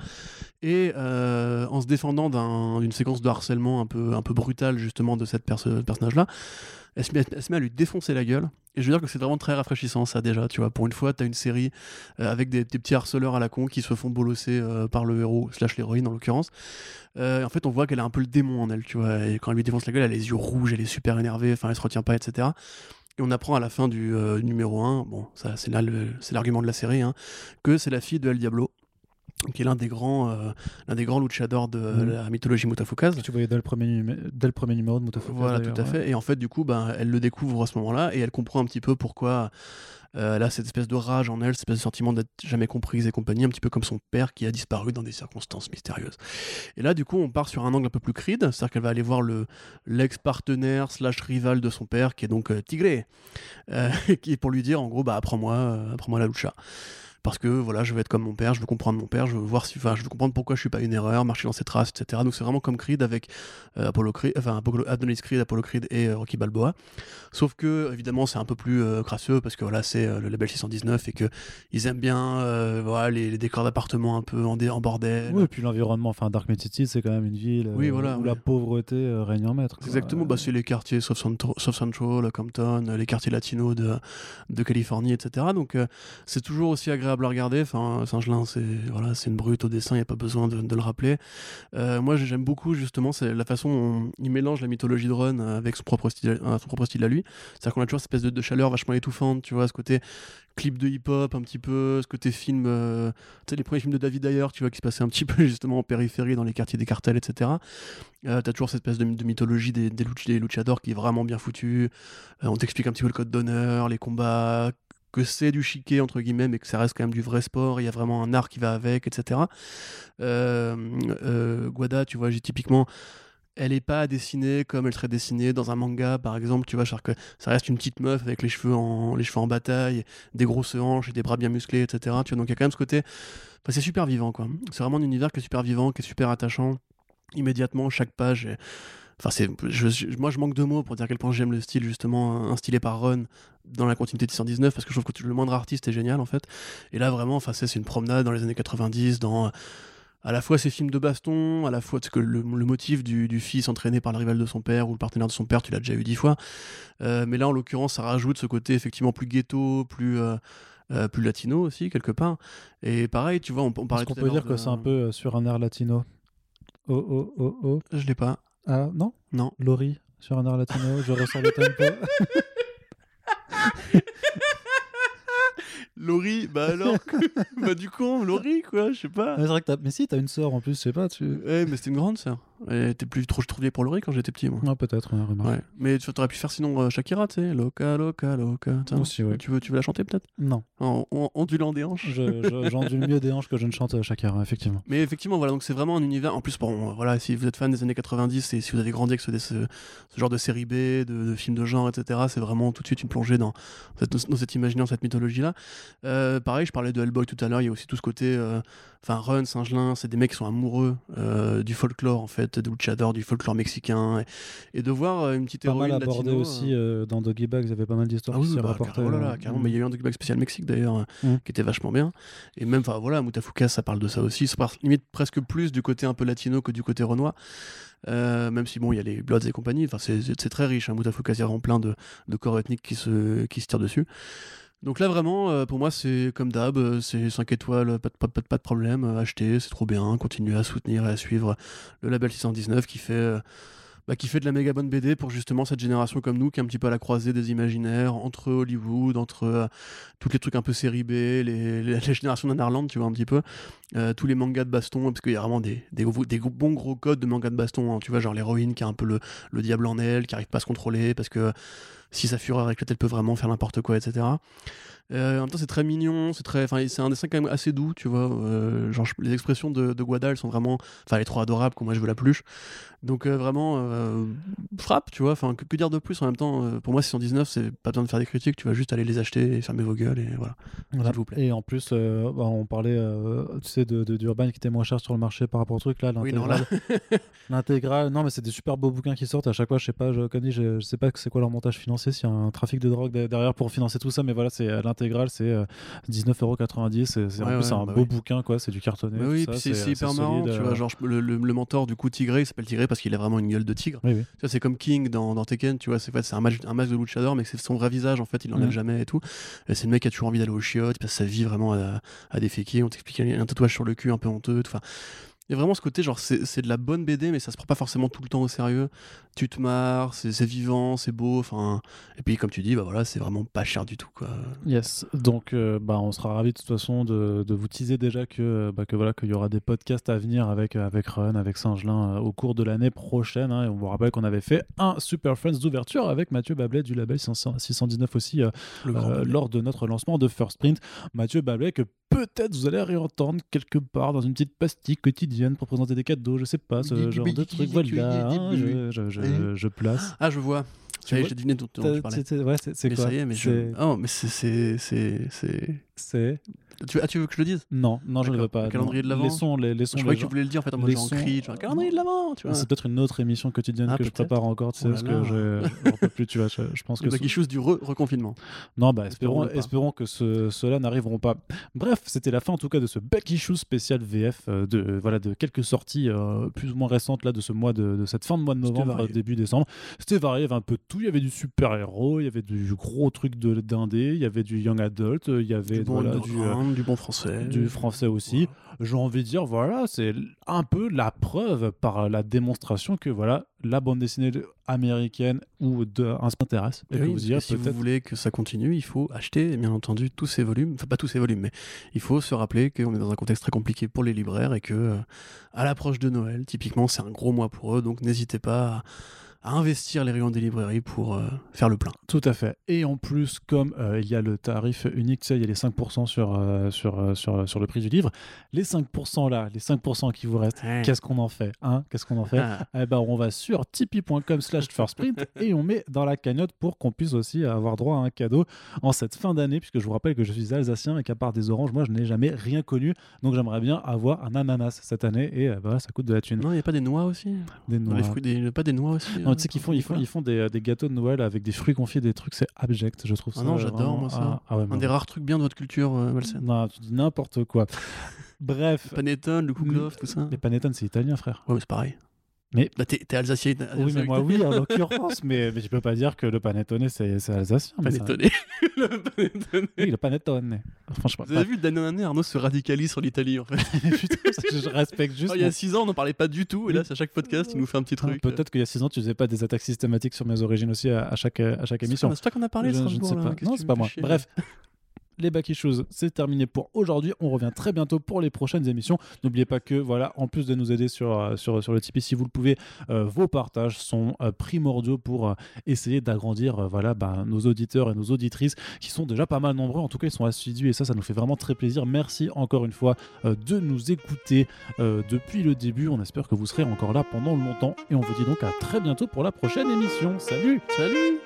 Et en se défendant d'un- d'une séquence de harcèlement un peu, un peu brutale, justement, de cette perso- personnage-là, elle se, met, à lui défoncer la gueule. Et je veux dire que c'est vraiment très rafraîchissant, ça, déjà. Tu vois, pour une fois, t'as une série euh, avec des, petits harceleurs à la con qui se font bolosser euh, par le héros, slash l'héroïne en l'occurrence. Euh, en fait, on voit qu'elle a un peu le démon en elle, tu vois. Et quand elle lui défonce la gueule, elle a les yeux rouges, elle est super énervée, enfin, elle se retient pas, etc. Et on apprend à la fin du numéro 1, bon, ça c'est là c'est l'argument de la série, hein, que c'est la fille de El Diablo, qui est l'un des grands, euh, l'un des grands luchadors de Mhm. la mythologie Mutafukaz. Que tu voyais dès le premier, dès le premier numéro de Mutafukaz. Voilà, tout à ouais. fait. Et en fait, du coup, ben, elle le découvre à ce moment-là et elle comprend un petit peu pourquoi euh, elle a cette espèce de rage en elle, cette espèce de sentiment d'être jamais comprise et compagnie, un petit peu comme son père qui a disparu dans des circonstances mystérieuses. Et là, du coup, on part sur un angle un peu plus cride, c'est-à-dire qu'elle va aller voir le l'ex-partenaire slash rival de son père, qui est donc euh, Tigré, euh, qui est pour lui dire, en gros, bah, apprends-moi, euh, apprends-moi la lucha parce que voilà, je veux être comme mon père, je veux comprendre mon père, je veux voir si, enfin, je veux comprendre pourquoi je suis pas une erreur, marcher dans ses traces, etc. Donc c'est vraiment comme Creed avec euh, Apollo Creed, enfin Apollo, Adonis Creed, Apollo Creed et euh, Rocky Balboa. Sauf que évidemment c'est un peu plus euh, crasseux parce que voilà c'est euh, le label 619 et que ils aiment bien voilà les, les décors d'appartements un peu en, dé- en bordel. Oui, et puis l'environnement, enfin Dark Mid City, c'est quand même une ville Oui, voilà, où ouais. la pauvreté règne en maître. quoi. Exactement, bah, c'est les quartiers South Central, South Central, Compton, les quartiers latinos de, de Californie, etc. Donc c'est toujours aussi agréable à regarder. Enfin, Saint-Gelin, c'est voilà, une brute au dessin, il n'y a pas besoin de, le rappeler. Euh, moi, j'aime beaucoup justement la façon dont il mélange la mythologie de Ron avec son propre style, euh, son propre style à lui. C'est-à-dire qu'on a toujours cette espèce de, chaleur vachement étouffante, tu vois, ce côté clip de hip-hop un petit peu, ce côté film, euh, tu sais, les premiers films de David Ayer, tu vois, qui se passaient un petit peu justement en périphérie, dans les quartiers des cartels, etc. Euh, T'as toujours cette espèce de, de mythologie des, des, luch- des luchadors qui est vraiment bien foutue. Euh, on t'explique un petit peu le code d'honneur, les combats, que c'est du chiquet, entre guillemets, mais que ça reste quand même du vrai sport. Il y a vraiment un art qui va avec, etc. Euh, euh, Guada, tu vois, j'ai typiquement elle est pas dessinée comme elle serait dessinée dans un manga par exemple tu vois ça reste une petite meuf avec les cheveux en les cheveux en bataille des grosses hanches et des bras bien musclés etc tu vois donc il y a quand même ce côté c'est super vivant quoi c'est vraiment un univers qui est super vivant qui est super attachant immédiatement chaque page est- Enfin, c'est, je- je- moi, je manque de mots pour dire à quel point j'aime le style, justement, instillé par Ron dans la continuité de 619, parce que je trouve que le moindre artiste est génial, en fait. Et là, vraiment, enfin, c'est une promenade dans les années 90, dans à la fois ces films de baston, à la fois que le, le motif du, du fils entraîné par le rival de son père ou le partenaire de son père, tu l'as déjà eu dix fois. Euh, mais là, en l'occurrence, ça rajoute ce côté effectivement plus ghetto, plus, euh, euh, plus latino aussi, quelque part. Et pareil, tu vois, on, on parlait Est-ce qu'on peut dire que c'est un peu sur un air latino? Oh, oh, oh, oh. Je l'ai pas. Ah, non? Non. Laurie, sur un air latino, je ressens le tempo. Laurie, bah alors, bah du con, Laurie, quoi, je sais pas. Ah, c'est vrai que t'as... Mais si, t'as une sœur en plus, je sais pas. Tu... Ouais, mais c'était une grande sœur. Et t'es plus trop trouvé pour le riz quand j'étais petit, moi. Ouais, peut-être, ouais, remarque. Ouais. Mais tu aurais pu faire sinon euh, Shakira, tu sais. Loca, loca, loca. Tiens, Aussi, ouais. tu, veux, tu veux la chanter peut-être? Non, En, en ondulant des hanches j'endule mieux des hanches que je ne chante euh, Shakira, effectivement. Mais effectivement, voilà, donc c'est vraiment un univers. En plus, bon, voilà, si vous êtes fan des années 90 et si vous avez grandi avec ce, ce- ce genre de série B, de, de films de genre, etc., c'est vraiment tout de suite une plongée dans, cette, dans cet imaginaire, cette mythologie-là. Euh, pareil, je parlais de Hellboy tout à l'heure, il y a aussi tout ce côté. euh, Enfin, Run, Singelin, c'est des mecs qui sont amoureux euh, du folklore, en fait, de luchador, du folklore mexicain. Et, et de voir euh, une petite Pas mal héroïne abordé latino, aussi euh, dans Doggy il y avait pas mal d'histoires ah qui oui, s'y bah, carrément, oh là là, carrément. Mais il y a eu un document spécial Mexique d'ailleurs, Mm. qui était vachement bien. Et même, enfin voilà, Mutafuka, ça parle de ça aussi. Ça parle limite presque plus du côté un peu latino que du côté renois. Euh, même si bon, il y a les Bloods et compagnie. Enfin, c'est- c'est c'est très riche. Hein. Mutafuka, il y a vraiment plein de, de corps ethniques qui se, qui se tirent dessus. Donc là, vraiment, euh, pour moi, c'est comme d'hab, euh, c'est 5 étoiles, pas de, pas, de- problème, euh, acheter, c'est trop bien, continuer à soutenir et à suivre le label 619 qui fait, bah, qui fait de la méga bonne BD pour justement cette génération comme nous qui est un petit peu à la croisée des imaginaires entre Hollywood, entre euh, tous les trucs un peu série B, les, les, les générations d'Anarland, tu vois, un petit peu, euh, tous les mangas de baston, parce qu'il y a vraiment des, des, bons gros codes de mangas de baston, hein, tu vois, genre l'héroïne qui a un peu le, le diable en elle, qui arrive pas à se contrôler, parce que si sa fureur éclate, elle peut vraiment faire n'importe quoi, etc. Euh, en même temps, c'est très mignon, c'est très, enfin, c'est un dessin quand même assez doux, tu vois. euh, genre, les expressions de, de Guada, elles sont vraiment, enfin, elle est trop adorable, quoi. Moi, je veux la pluche. Donc, euh, vraiment, frappe, tu vois. Enfin, que, que dire de plus en même temps Pour moi, 619, c'est pas besoin de faire des critiques, tu vas juste aller les acheter et fermer vos gueules et voilà. Voilà. S'il vous plaît. Et en plus, bah, on parlait tu sais, de, de, d'Urban qui était moins cher sur le marché par rapport au truc là. Oui, non, là. l'intégrale. L'intégrale, non, mais c'est des super beaux bouquins qui sortent à chaque fois. Je sais pas, je, comme dit, je, je sais pas que c'est quoi leur montage financier, s'il y a un trafic de drogue de- derrière pour financer tout ça, mais voilà, c'est l'intégrale, c'est euh, 19,90€. C'est, c'est- en Ouais, plus, un bah beau oui. bouquin, quoi. C'est du cartonné. Tout oui, c'est euh, hyper c'est marrant, solide, tu euh, vois. Genre, le, le- le mentor, du coup, Tigré, il s'appelle Tigré parce qu'il a vraiment une gueule de tigre. Oui, c'est comme King dans, dans Tekken, tu vois, c'est un, match- un masque de luchador, mais c'est son vrai visage, en fait, il l'enlève Mhm. jamais et tout. Et c'est le mec qui a toujours envie d'aller au chiottes, il passe sa vie vraiment à, à déféquer, on t'explique un tatouage sur le cul un peu honteux, enfin. Il y a vraiment ce côté, genre, c'est de la bonne BD, mais ça se prend pas forcément tout le temps au sérieux. Tu te marres, c'est vivant, c'est beau, enfin. Et puis, comme tu dis, bah voilà, c'est vraiment pas cher du tout, quoi. Yes, donc euh, bah, on sera ravis de toute façon de, de vous teaser déjà que, bah, que voilà qu'il y aura des podcasts à venir avec, avec Run, avec Singelin euh, au cours de l'année prochaine. hein. et on vous rappelle qu'on avait fait un Super Friends d'ouverture avec Mathieu Bablet du label 600 619 aussi euh, lors de notre lancement de First Print. Mathieu Bablet que peut-être vous allez réentendre quelque part dans une petite pastille quotidienne pour présenter des cadeaux, je sais pas, ce genre de truc. Voilà, je, place. Ah, je vois. J'ai deviné dont, tu parlais. ouais, c'est quoi? ça y est, mais je. Oh, mais c'est- c'est- C'est. Tu, ah, tu veux que je le dise? Non, non, je ne veux pas. Le calendrier de l'Avent Laissons les, laissons Je croyais que tu voulais le dire en fait en mode genre cri, calendrier de l'avant, tu vois. C'est peut-être une autre émission quotidienne Ah, que je prépare encore, tu sais, Oh parce que je peux plus, tu vois. Je, je pense que Lucky Shoes du re- reconfinement. non, bah espérons, espérons que ce, ceux-là n'arriveront pas. Bref, c'était la fin en tout cas de ce Shoes spécial VF euh, de voilà de quelques sorties euh, plus ou moins récentes là de ce mois de, de cette fin de mois de novembre euh, début décembre. C'était varié, il y avait un peu de tout. Il y avait du super héros, il y avait du gros truc de d'indé, il y avait du young adult, euh, il y avait Du bon, voilà, du, du bon français. du français aussi. J'ai envie de dire, voilà, c'est un peu la preuve par la démonstration que voilà, la bande dessinée américaine ou de un s'intéresse et que Oui, vous et êtes si vous voulez que ça continue, il faut acheter, bien entendu, tous ces volumes. Enfin, pas tous ces volumes, mais il faut se rappeler qu'on est dans un contexte très compliqué pour les libraires et que, euh, à l'approche de Noël, typiquement, c'est un gros mois pour eux. Donc, n'hésitez pas à, à investir les rayons des librairies pour euh, faire le plein. Tout à fait. Et en plus, comme euh, il y a le tarif unique, tu sais, il y a les 5% sur, euh, sur, sur, sur le prix du livre, les 5% là, les 5% qui vous restent, Ouais. qu'est-ce qu'on en fait hein Qu'est-ce qu'on en fait? Ah, eh ben, on va sur tipeee.com slash firstprint et on met dans la cagnotte pour qu'on puisse aussi avoir droit à un cadeau en cette fin d'année, puisque je vous rappelle que je suis alsacien et qu'à part des oranges, moi je n'ai jamais rien connu. Donc j'aimerais bien avoir un ananas cette année et bah, ça coûte de la thune. non, il n'y a pas des noix aussi? Des noix. fruits, des... pas des noix aussi Non, euh, tu sais qu'ils font, ils font, ils font des, des gâteaux de Noël avec des fruits confiés, des trucs, c'est abject, je trouve Ah ça. non, j'adore, moi, ça. Ah, ah ouais, Un mais- des rares trucs bien de votre culture euh. Non, tu dis n'importe quoi. Bref, Panettone, le Kouglof, tout ça. les panettone, c'est italien, frère. Ouais, mais c'est pareil. Mais- Bah, t'es t'es alsacien. Oui, mais moi, oui, en l'occurrence, mais, mais je peux pas dire que le panettone, c'est c'est alsacien. mais ça- Panettone. le panettone. Oui, le panettone. Franchement, Vous avez vu, d'année en année, Arnaud se radicalise sur l'Italie, en fait. Putain, je respecte juste. Il y a mon- 6 ans, on n'en parlait pas du tout, et là, c'est à chaque podcast, il nous fait un petit Ah, truc. Peut-être qu'il y a 6 ans, tu faisais pas des attaques systématiques sur mes origines aussi à, à chaque, à chaque émission. C'est toi qu'on a parlé, je, je ne sais pas. Non, c'est pas moi. Bref. Les back issues, c'est terminé pour aujourd'hui. On revient très bientôt pour les prochaines émissions. N'oubliez pas que, voilà, en plus de nous aider sur, euh, le Tipeee, si vous le pouvez, euh, vos partages sont euh, primordiaux pour essayer d'agrandir voilà, bah, nos auditeurs et nos auditrices qui sont déjà pas mal nombreux. En tout cas, ils sont assidus et ça, ça nous fait vraiment très plaisir. Merci encore une fois de nous écouter depuis le début. On espère que vous serez encore là pendant longtemps et on vous dit donc à très bientôt pour la prochaine émission. Salut Salut